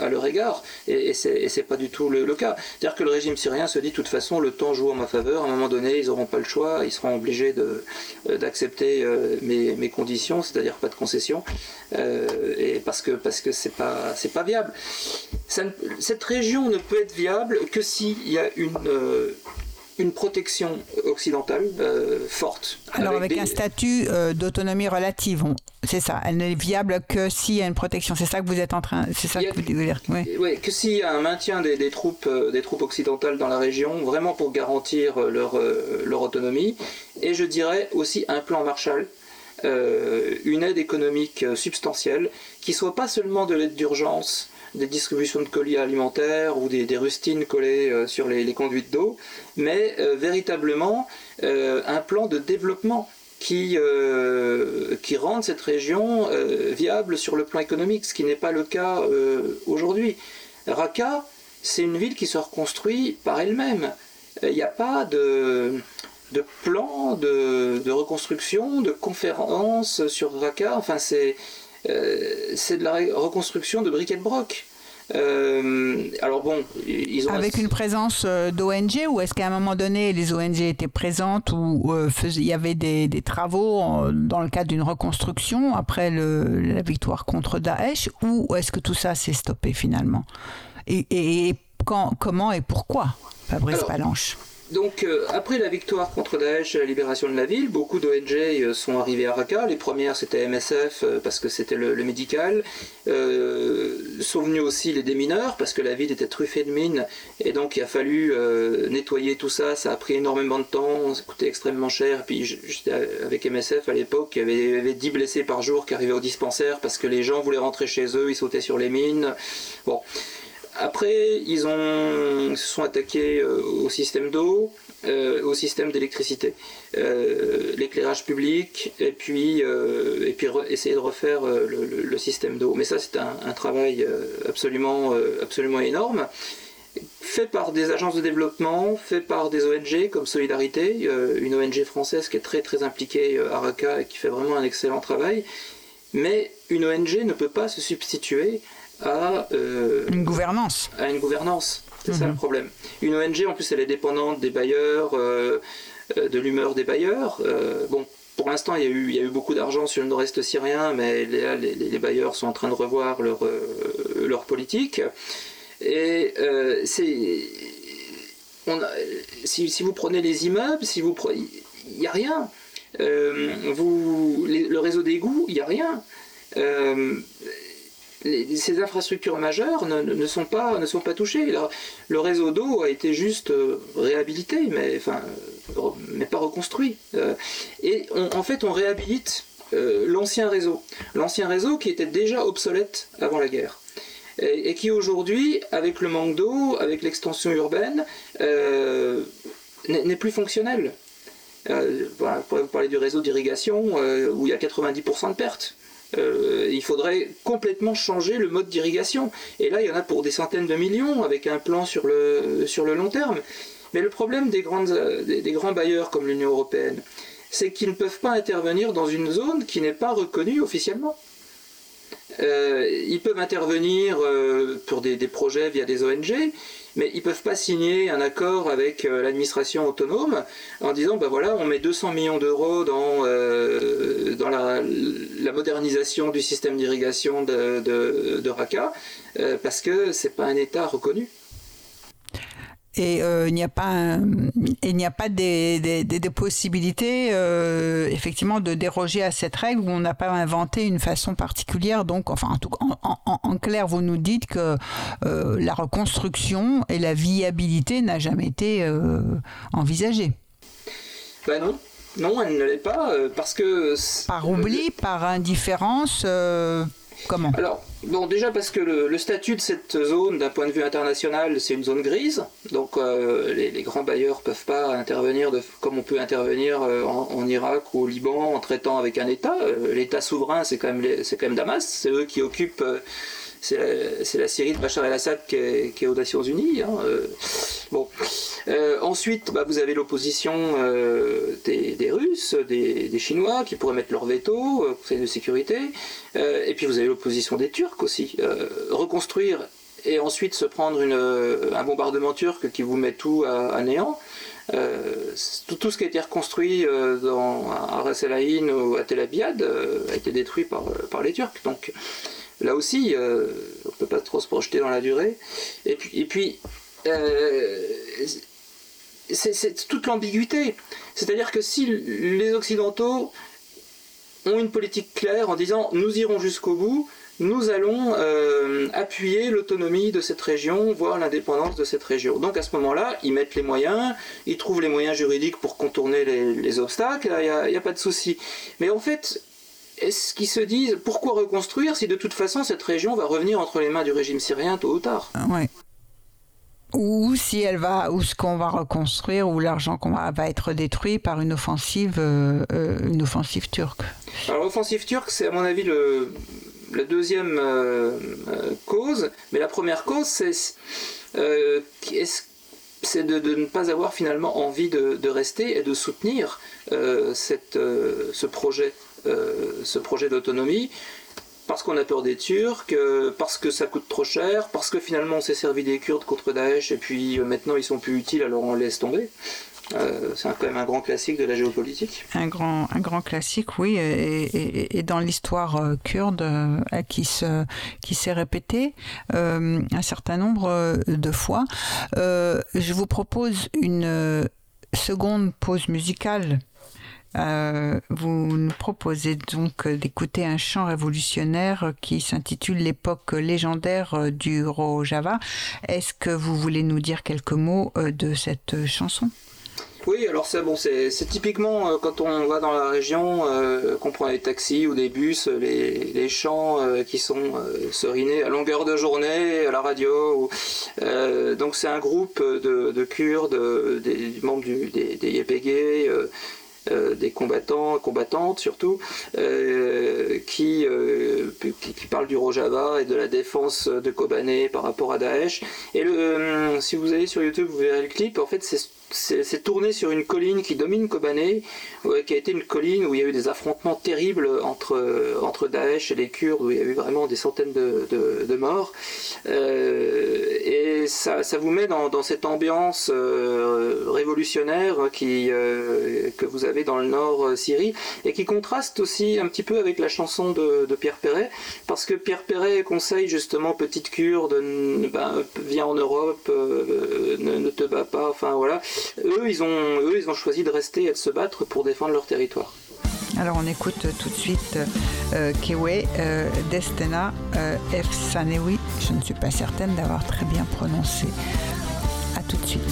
à, leur égard, et, et c'est pas du tout le, cas. C'est-à-dire que le régime syrien se dit de toute façon, le temps joue en ma faveur. À un moment donné, ils n'auront pas le choix, ils seront obligés euh, d'accepter mes, mes, conditions, c'est-à-dire pas de concessions, et parce que parce que c'est pas c'est pas viable. cette région ne peut être viable que s'il y a une, euh, une protection occidentale euh, forte. Alors avec, un statut euh, d'autonomie relative, c'est ça. Elle n'est viable que s'il y a une protection. C'est ça que vous êtes en train, c'est ça que vous dire. Oui, que s'il y a un maintien des, troupes, des troupes occidentales dans la région, vraiment pour garantir leur, leur autonomie, et je dirais aussi un plan Marshall. une aide économique substantielle qui soit pas seulement de l'aide d'urgence des distributions de colis alimentaires ou des, rustines collées sur les, conduites d'eau, mais véritablement un plan de développement qui, qui rendent cette région viable sur le plan économique, ce qui n'est pas le cas aujourd'hui. Raqqa, c'est une ville qui se reconstruit par elle-même. Il n'y a pas de, de plan de, reconstruction, de conférences sur Raqqa. Enfin, c'est euh, de la reconstruction de briquet de broc. Euh, alors bon, ils ont avec une présence euh, d'ONG ou est-ce qu'à un moment donné les ONG étaient présentes ou il y avait des, travaux dans le cadre d'une reconstruction après la victoire contre Daesh ou est-ce que tout ça s'est stoppé finalement? Et, quand, comment et pourquoi, Fabrice Palanche? Donc, euh, après la victoire contre Daesh et la libération de la ville, beaucoup d'ONG euh, sont arrivées à Raqqa. Les premières, c'était MSF, euh, parce que c'était le, médical. sont venus aussi les démineurs, parce que la ville était truffée de mines. Et donc, il a fallu nettoyer tout ça. Ça a pris énormément de temps, ça coûtait extrêmement cher. Puis, avec MSF à l'époque, il y avait, 10 blessés par jour qui arrivaient au dispensaire, parce que les gens voulaient rentrer chez eux, ils sautaient sur les mines. Bon. Après, ils ont, se sont attaqués euh, au système d'eau, euh, au système d'électricité, euh, l'éclairage public, et puis, et puis essayer de refaire le, système d'eau. Mais ça, c'est un, travail absolument, absolument énorme, fait par des agences de développement, fait par des ONG comme Solidarité, une ONG française qui est très très impliquée à Raqqa et qui fait vraiment un excellent travail. Mais une ONG ne peut pas se substituer à euh, une gouvernance. À une gouvernance, c'est ça le mhm. problème. Une ONG, en plus, elle est dépendante des bailleurs, euh, euh, de l'humeur des bailleurs. bon, pour l'instant, il, il, y a eu beaucoup d'argent sur le nord-est syrien, mais les, les, bailleurs sont en train de revoir leur, leur politique. Et c'est. Si, si, vous prenez les immeubles, si vous il n'y a rien. vous, le réseau d'égout, il n'y a rien ces infrastructures majeures ne, sont pas, touchées. Le, réseau d'eau a été juste euh, réhabilité, mais, pas reconstruit. Euh, et en fait, on réhabilite euh, l'ancien réseau. L'ancien réseau qui était déjà obsolète avant la guerre. Et, qui aujourd'hui, avec le manque d'eau, avec l'extension urbaine, n'est plus fonctionnel. Voilà, vous parler du réseau d'irrigation où il y a 90% de pertes. Euh, il faudrait complètement changer le mode d'irrigation. Et là, il y en a pour des centaines de millions avec un plan sur le, long terme. Mais le problème des, grandes, des, grands bailleurs comme l'Union européenne, c'est qu'ils ne peuvent pas intervenir dans une zone qui n'est pas reconnue officiellement. Euh, ils peuvent intervenir euh, pour des, projets via des ONG, mais ils peuvent pas signer un accord avec euh, l'administration autonome en disant ben voilà, on met 200 millions d'euros dans, euh, la, modernisation du système d'irrigation de, de, Raqqa, euh, parce que ce n'est pas un État reconnu et euh, il n'y a pas il n'y a pas des, des, possibilités euh, effectivement de déroger à cette règle où on n'a pas inventé une façon particulière. Donc enfin en, tout, en, clair vous nous dites que euh, la reconstruction et la viabilité n'a jamais été envisagée. Ben non. Non elle ne l'est pas parce que par oubli par indifférence comment? Alors Bon, déjà parce que le, statut de cette zone, d'un point de vue international, c'est une zone grise. Donc euh, les, grands bailleurs peuvent pas intervenir comme on peut intervenir euh, en, Irak ou au Liban en traitant avec un État. Euh, L'État souverain, c'est quand, même quand même Damas. C'est eux qui occupent c'est la, Syrie de Bachar el-Assad qui, est, aux Nations Unies. Euh. bon. Euh, ensuite, bah, vous avez l'opposition euh, des, Russes, des, Chinois qui pourraient mettre leur veto au Conseil de sécurité. et puis vous avez l'opposition des Turcs aussi. reconstruire et ensuite se prendre un bombardement turc qui vous met tout à, néant. tout, ce qui a été reconstruit à Ras el ou à Tel Abyad a été détruit par, par les Turcs. Donc, Là aussi, euh, on ne peut pas trop se projeter dans la durée. Et puis, et puis euh, c'est toute l'ambiguïté. C'est-à-dire que si les Occidentaux ont une politique claire en disant nous irons jusqu'au bout, nous allons euh, appuyer l'autonomie de cette région, voire l'indépendance de cette région. Donc à ce moment-là, ils mettent les moyens, ils trouvent les moyens juridiques pour contourner les, obstacles, il n'y a, a, pas de souci. Mais en fait, est-ce qu'ils se disent pourquoi reconstruire si de toute façon cette région va revenir entre les mains du régime syrien tôt ou tard Ouais. Ou si elle va, ou ce qu'on va reconstruire, ou l'argent qu'on va, va être détruit par une offensive, euh, euh, une offensive turque. Alors l'offensive turque, c'est à mon avis le, la deuxième euh, cause, mais la première cause, c'est euh, de, de ne pas avoir finalement envie de, de rester et de soutenir cette, ce projet, ce projet d'autonomie, parce qu'on a peur des Turcs, euh, parce que ça coûte trop cher, parce que finalement on s'est servi des Kurdes contre Daesh et puis euh, maintenant ils sont plus utiles, alors on laisse tomber. Euh, c'est quand même un grand classique de la géopolitique. Un grand, un grand classique, oui, et, dans l'histoire euh, kurde euh, qui se, qui s'est répétée euh, un certain nombre euh, de fois. Euh, je vous propose une euh, seconde pause musicale. Euh, vous nous proposez donc d'écouter un chant révolutionnaire qui s'intitule L'époque légendaire euh, du Rojava. Est-ce que vous voulez nous dire quelques mots euh, de cette chanson? Oui, alors c'est bon, c'est typiquement quand on va dans la région, qu'on prend des taxis ou des bus, les, les chants qui sont serinés à longueur de journée à la radio. donc c'est un groupe de, de Kurdes, des membres des, des des combattants, combattantes surtout, euh, qui, euh, qui, qui parlent du Rojava et de la défense de Kobané par rapport à Daesh. Et euh, si vous allez sur YouTube, vous verrez le clip. En fait, c'est c'est tourné sur une colline qui domine Kobané, qui a été une colline où il y a eu des affrontements terribles entre, entre Daesh et les Kurdes, où il y a eu vraiment des centaines de, de- morts. Euh, et ça, ça vous met dans, dans cette ambiance euh, révolutionnaire qui, euh, que vous avez dans le nord Syrie, et qui contraste aussi un petit peu avec la chanson de, Pierre Perret, parce que Pierre Perret conseille justement Petite Kurde, ben, viens en Europe, ne, ne te bats pas, enfin voilà. Eux ils, ont, eux, ils ont choisi de rester et de se battre pour défendre leur territoire. Alors on écoute tout de suite euh, Kewe euh, Destena euh, Efsanewi. Je ne suis pas certaine d'avoir très bien prononcé. À tout de suite.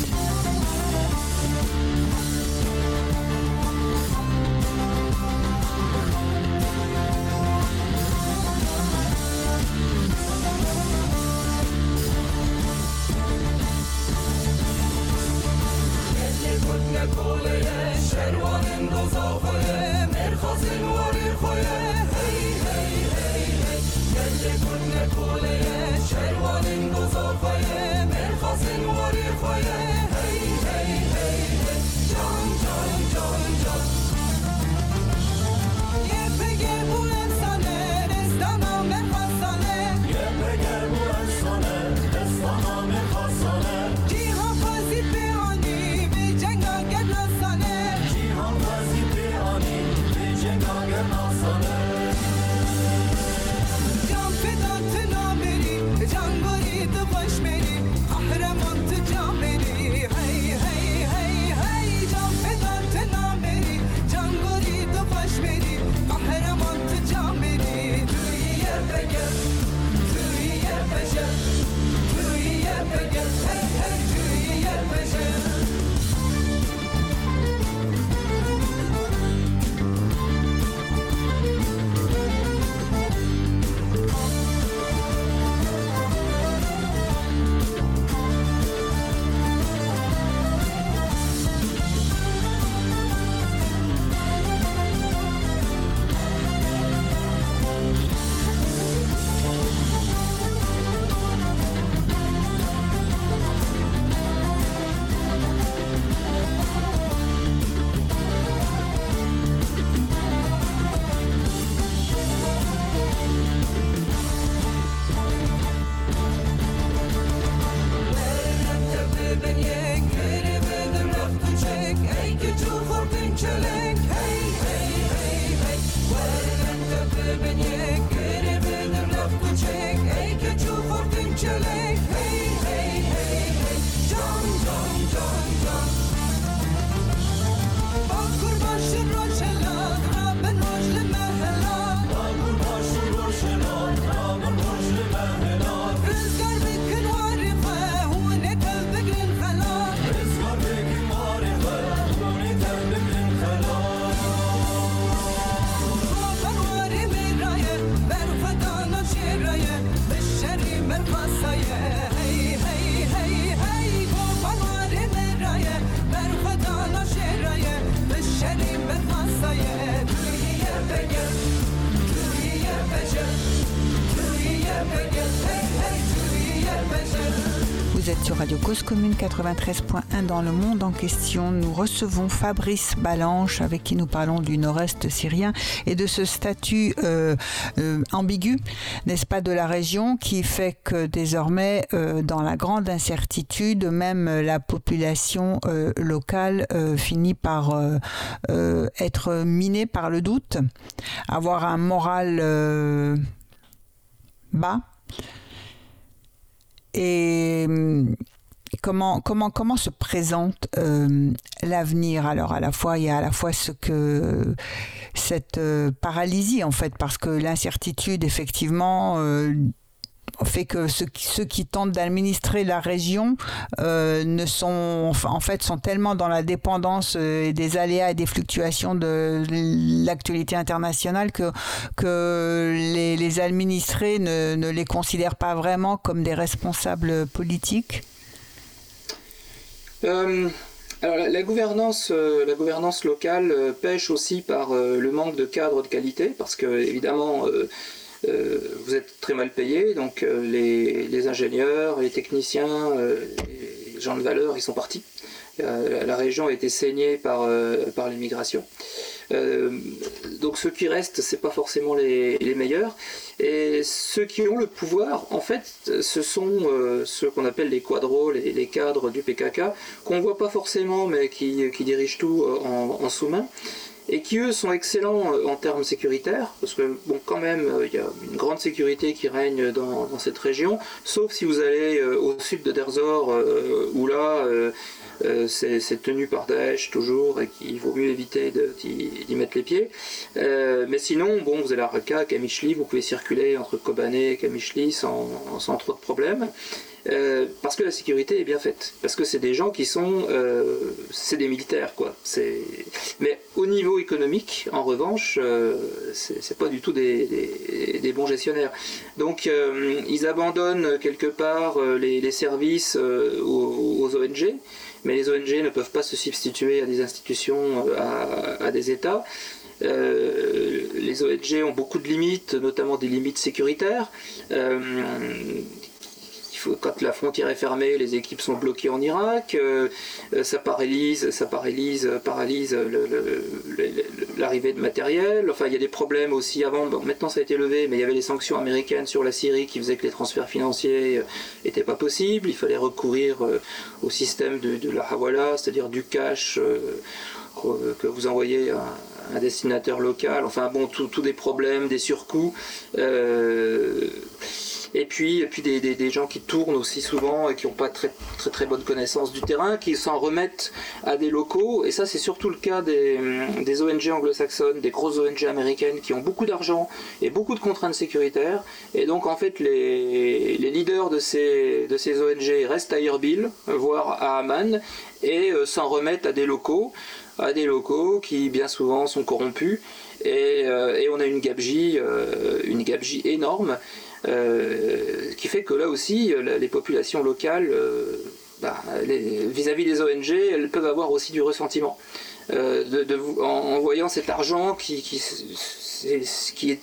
93.1 dans le monde en question. Nous recevons Fabrice Balanche avec qui nous parlons du nord-est syrien et de ce statut euh, euh, ambigu, n'est-ce pas, de la région qui fait que désormais, euh, dans la grande incertitude, même la population locale finit par être minée par le doute, avoir un moral bas. Et comment, se présente euh, l'avenir? Alors à la fois, il y a à la fois ce que cette euh, paralysie en fait, parce que l'incertitude effectivement euh, fait que ceux qui, ceux tentent d'administrer la région ne sont en fait tellement dans la dépendance des aléas et des fluctuations de l'actualité internationale que, les, administrés ne les considèrent pas vraiment comme des responsables politiques Euh, alors la, gouvernance, euh, la gouvernance locale euh, pêche aussi par le manque de cadre de qualité, parce que évidemment vous êtes très mal payé, donc les, ingénieurs, les techniciens, les gens de valeur, ils sont partis. La région a été saignée par, par l'immigration. Donc ceux qui restent, c'est pas forcément les meilleurs. Et ceux qui ont le pouvoir, en fait, ce sont euh, ceux qu'on appelle les quadros, les, cadres du PKK, qu'on voit pas forcément, mais qui, dirigent tout euh, en, sous-main et qui eux sont excellents euh, en termes sécuritaires, parce que bon quand même il y a une grande sécurité qui règne dans, cette région, sauf si vous allez au sud de Derzor, euh, où là euh, c'est tenu par Daesh toujours et qu'il vaut mieux éviter d'y mettre les pieds. Euh, mais sinon, bon, vous allez à Raqqa, Kamishli, vous pouvez circuler entre Kobané et Kamishli sans, trop de problèmes. Euh, parce que la sécurité est bien faite. Parce que c'est des gens qui sont. c'est des militaires, quoi. Mais au niveau économique, en revanche, euh, c'est pas du tout des, bons gestionnaires. Donc, ils abandonnent quelque part les, services aux ONG. Mais les ONG ne peuvent pas se substituer à des institutions, euh, à, des États. Euh, les ONG ont beaucoup de limites, notamment des limites sécuritaires. Euh, faut- quand la frontière est fermée, les équipes sont bloquées en Irak. euh, euh, ça paralyse, ça paralyse, euh, paralyse l'arrivée de matériel. Enfin, il y a des problèmes aussi avant. Bon, maintenant, ça a été levé, mais il y avait les sanctions américaines sur la Syrie qui faisaient que les transferts financiers n'étaient pas possibles. Il fallait recourir euh, au système de, la Hawala, c'est-à-dire du cash. euh, que- vous envoyez à un destinateur local, enfin bon, tous des problèmes, des surcoûts. euh, et puis, et puis des, des- gens qui tournent aussi souvent et qui n'ont pas très, très très bonne connaissance du terrain, qui s'en remettent à des locaux. Et ça, c'est surtout le cas des, ONG anglo-saxonnes, des grosses ONG américaines qui ont beaucoup d'argent et beaucoup de contraintes sécuritaires. Et donc, en fait, les, leaders de ces, ONG restent à Erbil, voire à Amman, et euh, s'en remettent à des locaux à des locaux qui bien souvent sont corrompus et, euh, on a une gabegie, euh, une gabegie énorme euh, qui fait que là aussi euh, les populations locales euh, bah, vis-à-vis des ONG elles peuvent avoir aussi du ressentiment. Euh, en, voyant cet argent qui, est,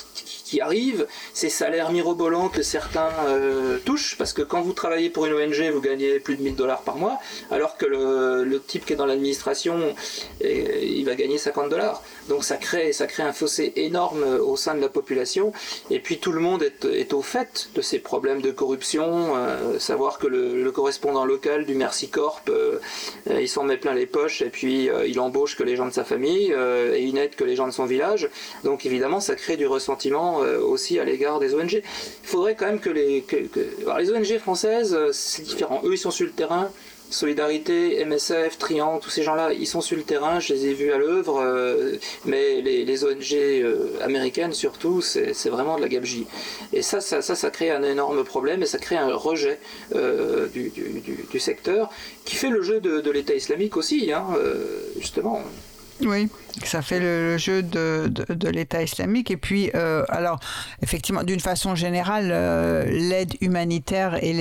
qui arrive, ces salaires mirobolants que certains euh, touchent, parce que quand vous travaillez pour une ONG, vous gagnez plus de 1000 dollars par mois, alors que le, type qui est dans l'administration, euh, il va gagner 50 dollars. Donc ça crée, ça crée un fossé énorme au sein de la population, et puis tout le monde est, au fait de ces problèmes de corruption, euh, savoir que le, correspondant local du Merci Corp, euh, euh, il s'en met plein les poches, et puis euh, il embauche que les gens de sa famille, euh, et il n'aide que les gens de son village, donc évidemment ça crée du ressentiment euh, aussi à l'égard des ONG. Il faudrait quand même que les, alors, les ONG françaises, euh, c'est différent, eux ils sont sur le terrain, Solidarité, MSF, Triangle, tous ces gens-là, ils sont sur le terrain, je les ai vus à l'œuvre, euh, mais les, les ONG euh, américaines surtout, c'est vraiment de la gabegie. Et ça, ça, ça, crée un énorme problème et ça crée un rejet euh, du, du- du- secteur qui fait le jeu de, de l'État islamique aussi, hein, euh, justement. Oui, ça fait le, jeu de, de, l'État islamique. Et puis, euh, alors, effectivement, d'une façon générale, euh, l'aide humanitaire et,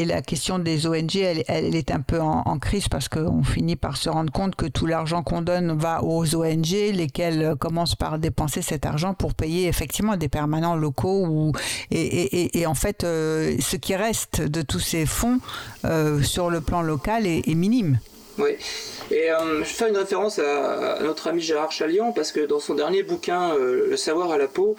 et, la question des ONG, elle, elle est un peu en, crise parce qu'on finit par se rendre compte que tout l'argent qu'on donne va aux ONG, lesquelles commencent par dépenser cet argent pour payer effectivement des permanents locaux. Ou, et, et en fait, euh, ce qui reste de tous ces fonds sur le plan local est, est minime. Oui. Et euh, je fais une référence à, notre ami Gérard Chalion parce que dans son dernier bouquin, euh, Le savoir à la peau,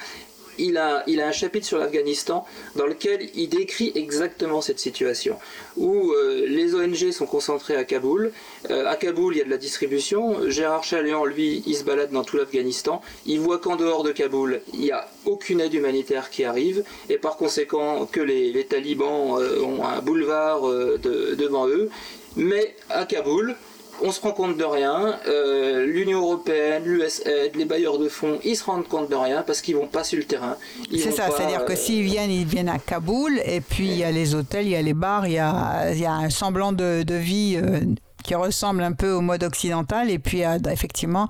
il a, un chapitre sur l'Afghanistan dans lequel il décrit exactement cette situation, où euh, les ONG sont concentrées à Kaboul. à Kaboul, il y a de la distribution. Gérard Chalion, lui, il se balade dans tout l'Afghanistan. Il voit qu'en dehors de Kaboul, il n'y a aucune aide humanitaire qui arrive, et par conséquent que les, talibans ont un boulevard devant eux. Mais à Kaboul, on se rend compte de rien. Euh, L'Union européenne, l'USAID, les bailleurs de fonds, ils se rendent compte de rien parce qu'ils vont pas sur le terrain. C'est ça, c'est-à-dire que euh, s'ils viennent, ils viennent à Kaboul et puis il y a les hôtels, il y a les bars, il y a, y a un semblant de, vie. Euh, qui ressemble un peu au mode occidental et puis effectivement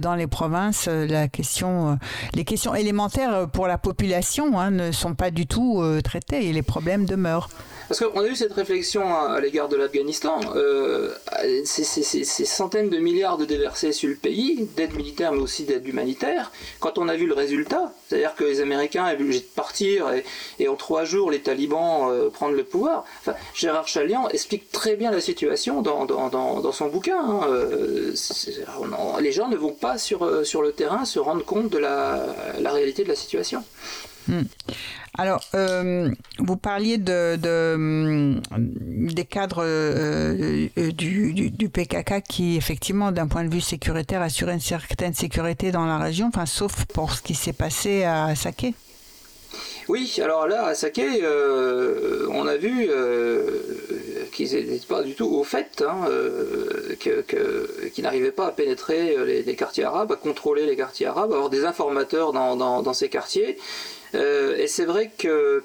dans les provinces la question les questions élémentaires pour la population hein, ne sont pas du tout traitées et les problèmes demeurent. Parce qu'on a eu cette réflexion à, l'égard de l'Afghanistan. Euh, ces, centaines de milliards de déversés sur le pays, d'aide militaire mais aussi d'aide humanitaire, quand on a vu le résultat, c'est-à-dire que les Américains avaient obligé de partir et, en trois jours les talibans euh, prendre le pouvoir, Gérard Chalian explique très bien la situation dans, son bouquin. Hein. Euh, les gens ne vont pas sur, sur le terrain se rendre compte de la, réalité de la situation. Hmm. Alors, euh, vous parliez de, hum, des cadres euh, euh, du, PKK qui, effectivement, d'un point de vue sécuritaire, assuraient une certaine sécurité dans la région, enfin, sauf pour ce qui s'est passé à Saké. Oui, alors là, à Saké, on a vu qu'ils n'étaient pas du tout au fait, hein, qu'ils n'arrivaient pas à pénétrer les, quartiers arabes, à contrôler les quartiers arabes, à avoir des informateurs dans ces quartiers. Euh, et c'est vrai que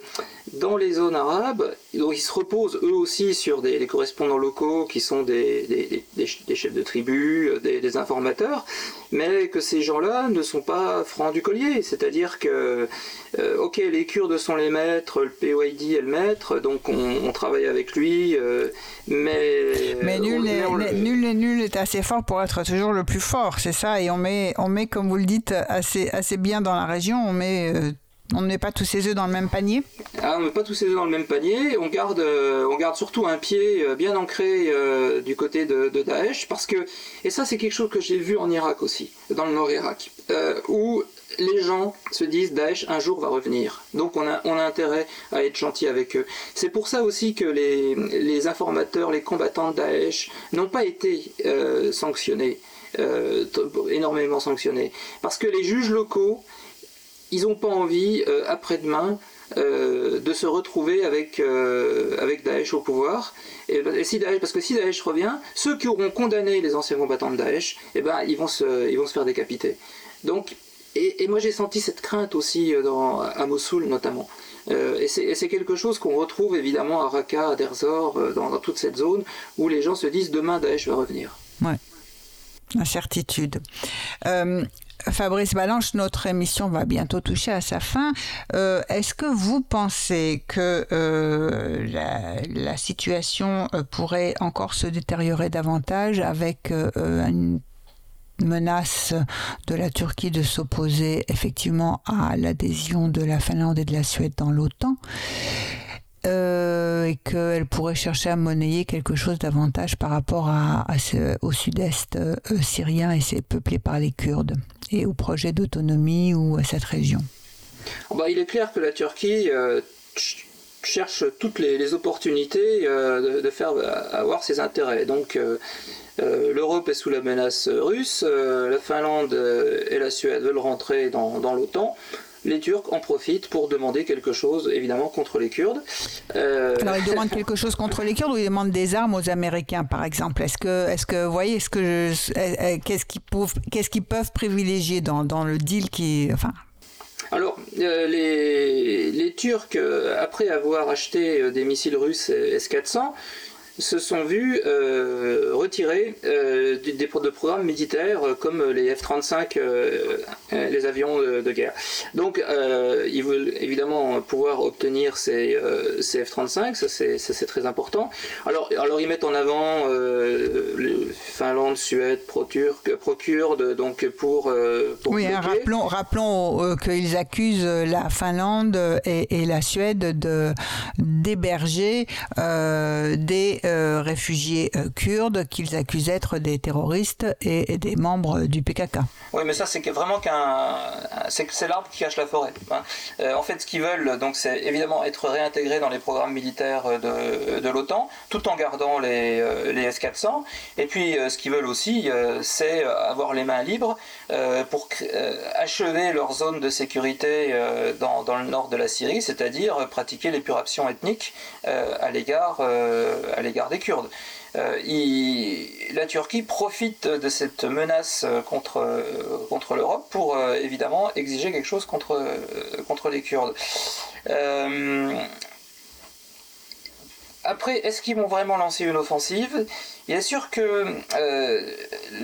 dans les zones arabes, ils se reposent eux aussi sur des, correspondants locaux qui sont des, chefs de tribus, euh, des, informateurs, mais que ces gens-là ne sont pas francs du collier. C'est-à-dire que, euh, ok, les Kurdes sont les maîtres, le POID est le maître, donc on, travaille avec lui, mais. Mais nul n'est nul, nul est assez fort pour être toujours le plus fort, c'est ça, et on met, on met, comme vous le dites, assez, assez bien dans la région, on met on ne met pas tous ses œufs dans le même panier ah, On ne met pas tous ses œufs dans le même panier. On garde, euh, on garde surtout un pied euh, bien ancré euh, du côté de, Daesh. Parce que, et ça c'est quelque chose que j'ai vu en Irak aussi, dans le nord-Irak, où les gens se disent Daesh un jour va revenir. Donc on a, on a intérêt à être gentil avec eux. C'est pour ça aussi que les, les, informateurs, les combattants de Daesh n'ont pas été sanctionnés, énormément sanctionnés. Parce que les juges locaux ils n'ont pas envie, euh, après-demain, euh, de se retrouver avec, euh, avec Daesh au pouvoir. Et, si Daesh, parce que si Daesh revient, ceux qui auront condamné les anciens combattants de Daesh, eh ben, ils, vont se, ils vont se faire décapiter. Donc, et, moi j'ai senti cette crainte aussi dans, à Mossoul notamment. et c'est quelque chose qu'on retrouve évidemment à Raqqa, à Derzor, dans, toute cette zone où les gens se disent demain Daesh va revenir. Ouais. Incertitude. Euh, Fabrice Balanche, notre émission va bientôt toucher à sa fin. Euh, est-ce que vous pensez que euh, la, situation euh, pourrait encore se détériorer davantage avec une menace de la Turquie de s'opposer effectivement à l'adhésion de la Finlande et de la Suède dans l'OTAN et qu'elle pourrait chercher à monnayer quelque chose davantage par rapport au sud-est syrien et c'est peuplé par les Kurdes? Et au projet d'autonomie ou à cette région bah, Il est clair que la Turquie euh, cherche toutes les, opportunités euh, de, faire avoir ses intérêts. Donc euh, l'Europe est sous la menace russe, la Finlande et la Suède veulent rentrer dans l'OTAN les Turcs en profitent pour demander quelque chose, évidemment, contre les Kurdes. Euh, Alors, ils demandent quelque chose contre les Kurdes ou ils demandent des armes aux Américains, par exemple? Est-ce que, est-ce que, vous voyez, est-ce que, euh, euh, qu'est-ce qu'ils peuvent, qu'est-ce qu'ils peuvent privilégier dans, dans le deal qui, enfin, alors, les, les, Turcs, après avoir acheté des missiles russes S-400, se sont vus euh, retirer euh, des, des, de programmes militaires euh, comme les F-35, les avions de, guerre. Donc, ils veulent évidemment pouvoir obtenir ces, ces F-35, ça c'est très important. Alors, alors, ils mettent en avant Finlande, Suède, Pro-Kurde, donc pour, pour oui, hein, rappelons, rappelons qu'ils accusent la Finlande et, et la Suède d'héberger des euh, réfugiés euh, kurdes qu'ils accusent d'être des terroristes et, des membres du PKK. Oui, mais ça, c'est vraiment qu'un. C'est l'arbre qui cache la forêt. Hein. Euh, en fait, ce qu'ils veulent, c'est évidemment être réintégrés dans les programmes militaires de, l'OTAN, tout en gardant les, les S-400. Et puis, ce qu'ils veulent aussi, c'est avoir les mains libres pour achever leur zone de sécurité dans, dans, le nord de la Syrie, c'est-à-dire pratiquer l'épuration ethnique à l'égard l'égard des Kurdes. Euh, la Turquie profite de cette menace contre, contre l'Europe pour euh, évidemment exiger quelque chose contre, contre les Kurdes. Euh, après, est-ce qu'ils vont vraiment lancer une offensive? Il est sûr que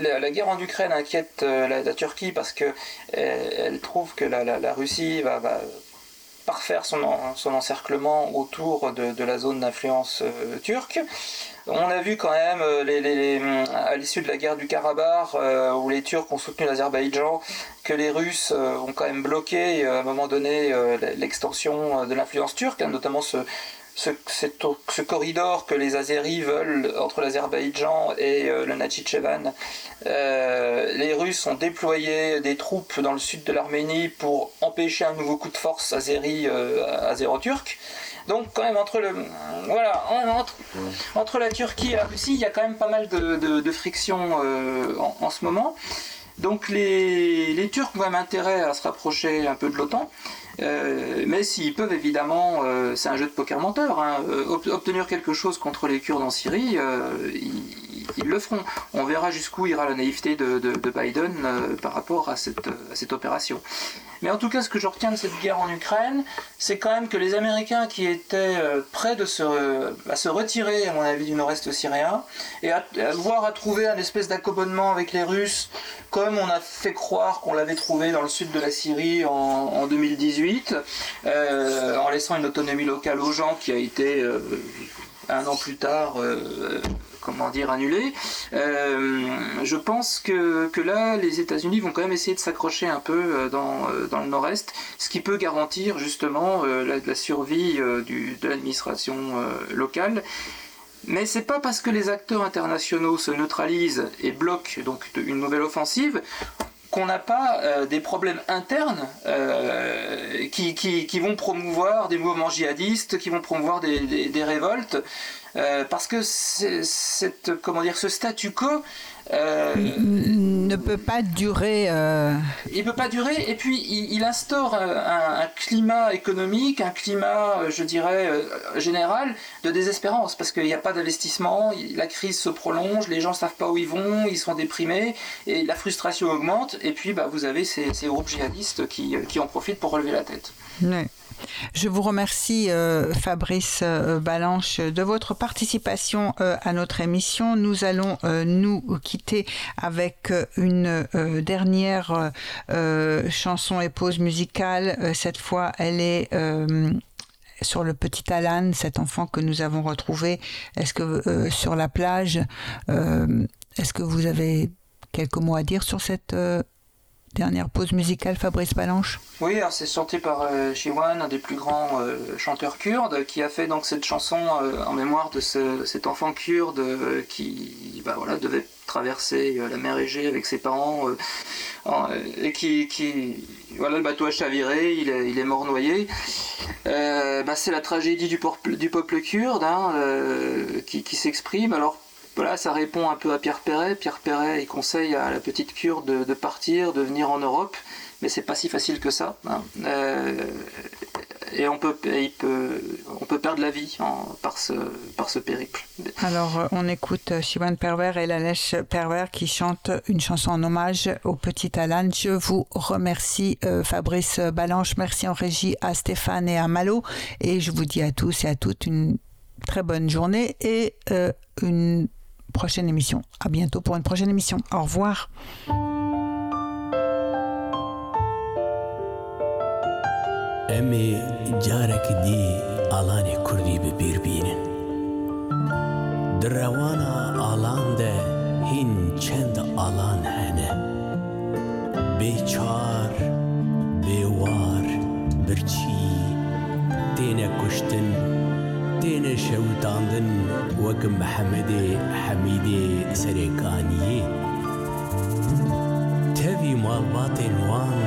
la, guerre en Ukraine inquiète la, Turquie parce qu'elle elle trouve que la, Russie va, parfaire son, son encerclement autour de, la zone d'influence euh, turque. On a vu quand même euh, les, à l'issue de la guerre du Karabakh, euh, où les Turcs ont soutenu l'Azerbaïdjan, que les Russes ont quand même bloqué à un moment donné l'extension de l'influence turque, hein, notamment ce, ce, ce, corridor que les Azéris veulent entre l'Azerbaïdjan et euh, le Natchichevan. Euh, les Russes ont déployé des troupes dans le sud de l'Arménie pour empêcher un nouveau coup de force azéri, euh, azéro-turc. Donc quand même entre le voilà entre, entre, la Turquie et la Russie, il y a quand même pas mal de, frictions en, en, ce moment. Donc les, les Turcs ont même intérêt à se rapprocher un peu de l'OTAN. Euh, mais s'ils peuvent évidemment, euh, c'est un jeu de poker menteur, hein, euh, obtenir quelque chose contre les Kurdes en Syrie, ils, le feront. On verra jusqu'où ira la naïveté de, Biden par rapport à cette, à opération. Mais en tout cas, ce que je retiens de cette guerre en Ukraine, c'est quand même que les Américains qui étaient prêts de se, à se retirer, à mon avis, du nord-est syrien, et à, voir à trouver un espèce d'accommodement avec les Russes, comme on a fait croire qu'on l'avait trouvé dans le sud de la Syrie en, en 2018, euh, en laissant une autonomie locale aux gens qui a été euh, un an plus tard euh, comment dire, annulée. je pense que, là, les États-Unis vont quand même essayer de s'accrocher un peu dans, le nord-est, ce qui peut garantir justement la, survie de l'administration locale. Mais c'est pas parce que les acteurs internationaux se neutralisent et bloquent donc une nouvelle offensive qu'on n'a pas euh, des problèmes internes euh, qui, qui, vont promouvoir des mouvements djihadistes, qui vont promouvoir des, des, révoltes, euh, parce que comment dire, ce statu quo euh, ne peut pas durer. Euh... Il peut pas durer, et puis il, instaure un, climat économique, un climat, euh, je dirais, euh, général de désespérance, parce qu'il n'y a pas d'investissement, la crise se prolonge, les gens ne savent pas où ils vont, ils sont déprimés, et la frustration augmente, et puis bah, vous avez ces, ces groupes djihadistes qui, qui, en profitent pour relever la tête. Ouais. Je vous remercie, euh, Fabrice euh, Balanche, de votre participation euh, à notre émission. Nous allons nous quitter avec une dernière chanson et pause musicale. Cette fois, elle est sur le petit Alan, cet enfant que nous avons retrouvé. Est-ce que sur la plage, est-ce que vous avez quelques mots à dire sur cette Dernière pause musicale, Fabrice Balanche. Oui, c'est chanté par euh, un des plus grands euh, chanteurs kurdes, qui a fait donc cette chanson euh, en mémoire de, cet enfant kurde qui bah, voilà, devait traverser la mer Égée avec ses parents et qui, voilà, le bateau a chaviré, il est, mort noyé. Bah, c'est la tragédie du, du peuple kurde hein, qui, qui s'exprime. Alors voilà, ça répond un peu à Pierre Perret. Pierre Perret, il conseille à la petite cure de, partir, de venir en Europe, mais c'est pas si facile que ça. Hein. Euh, et on peut, on peut perdre la vie par, ce, par ce périple. Alors, on écoute Shimon Pervers et Lalesh Pervers qui chantent une chanson en hommage au petit Alan. Je vous remercie, euh, Fabrice Balanche. Merci en régie à Stéphane et à Malo. Et je vous dis à tous et à toutes une très bonne journée et euh, une prochaine émission. À bientôt pour une prochaine émission. Au revoir. دين شو تاندن وكم محمد حميد سريكانيه تبي ما وان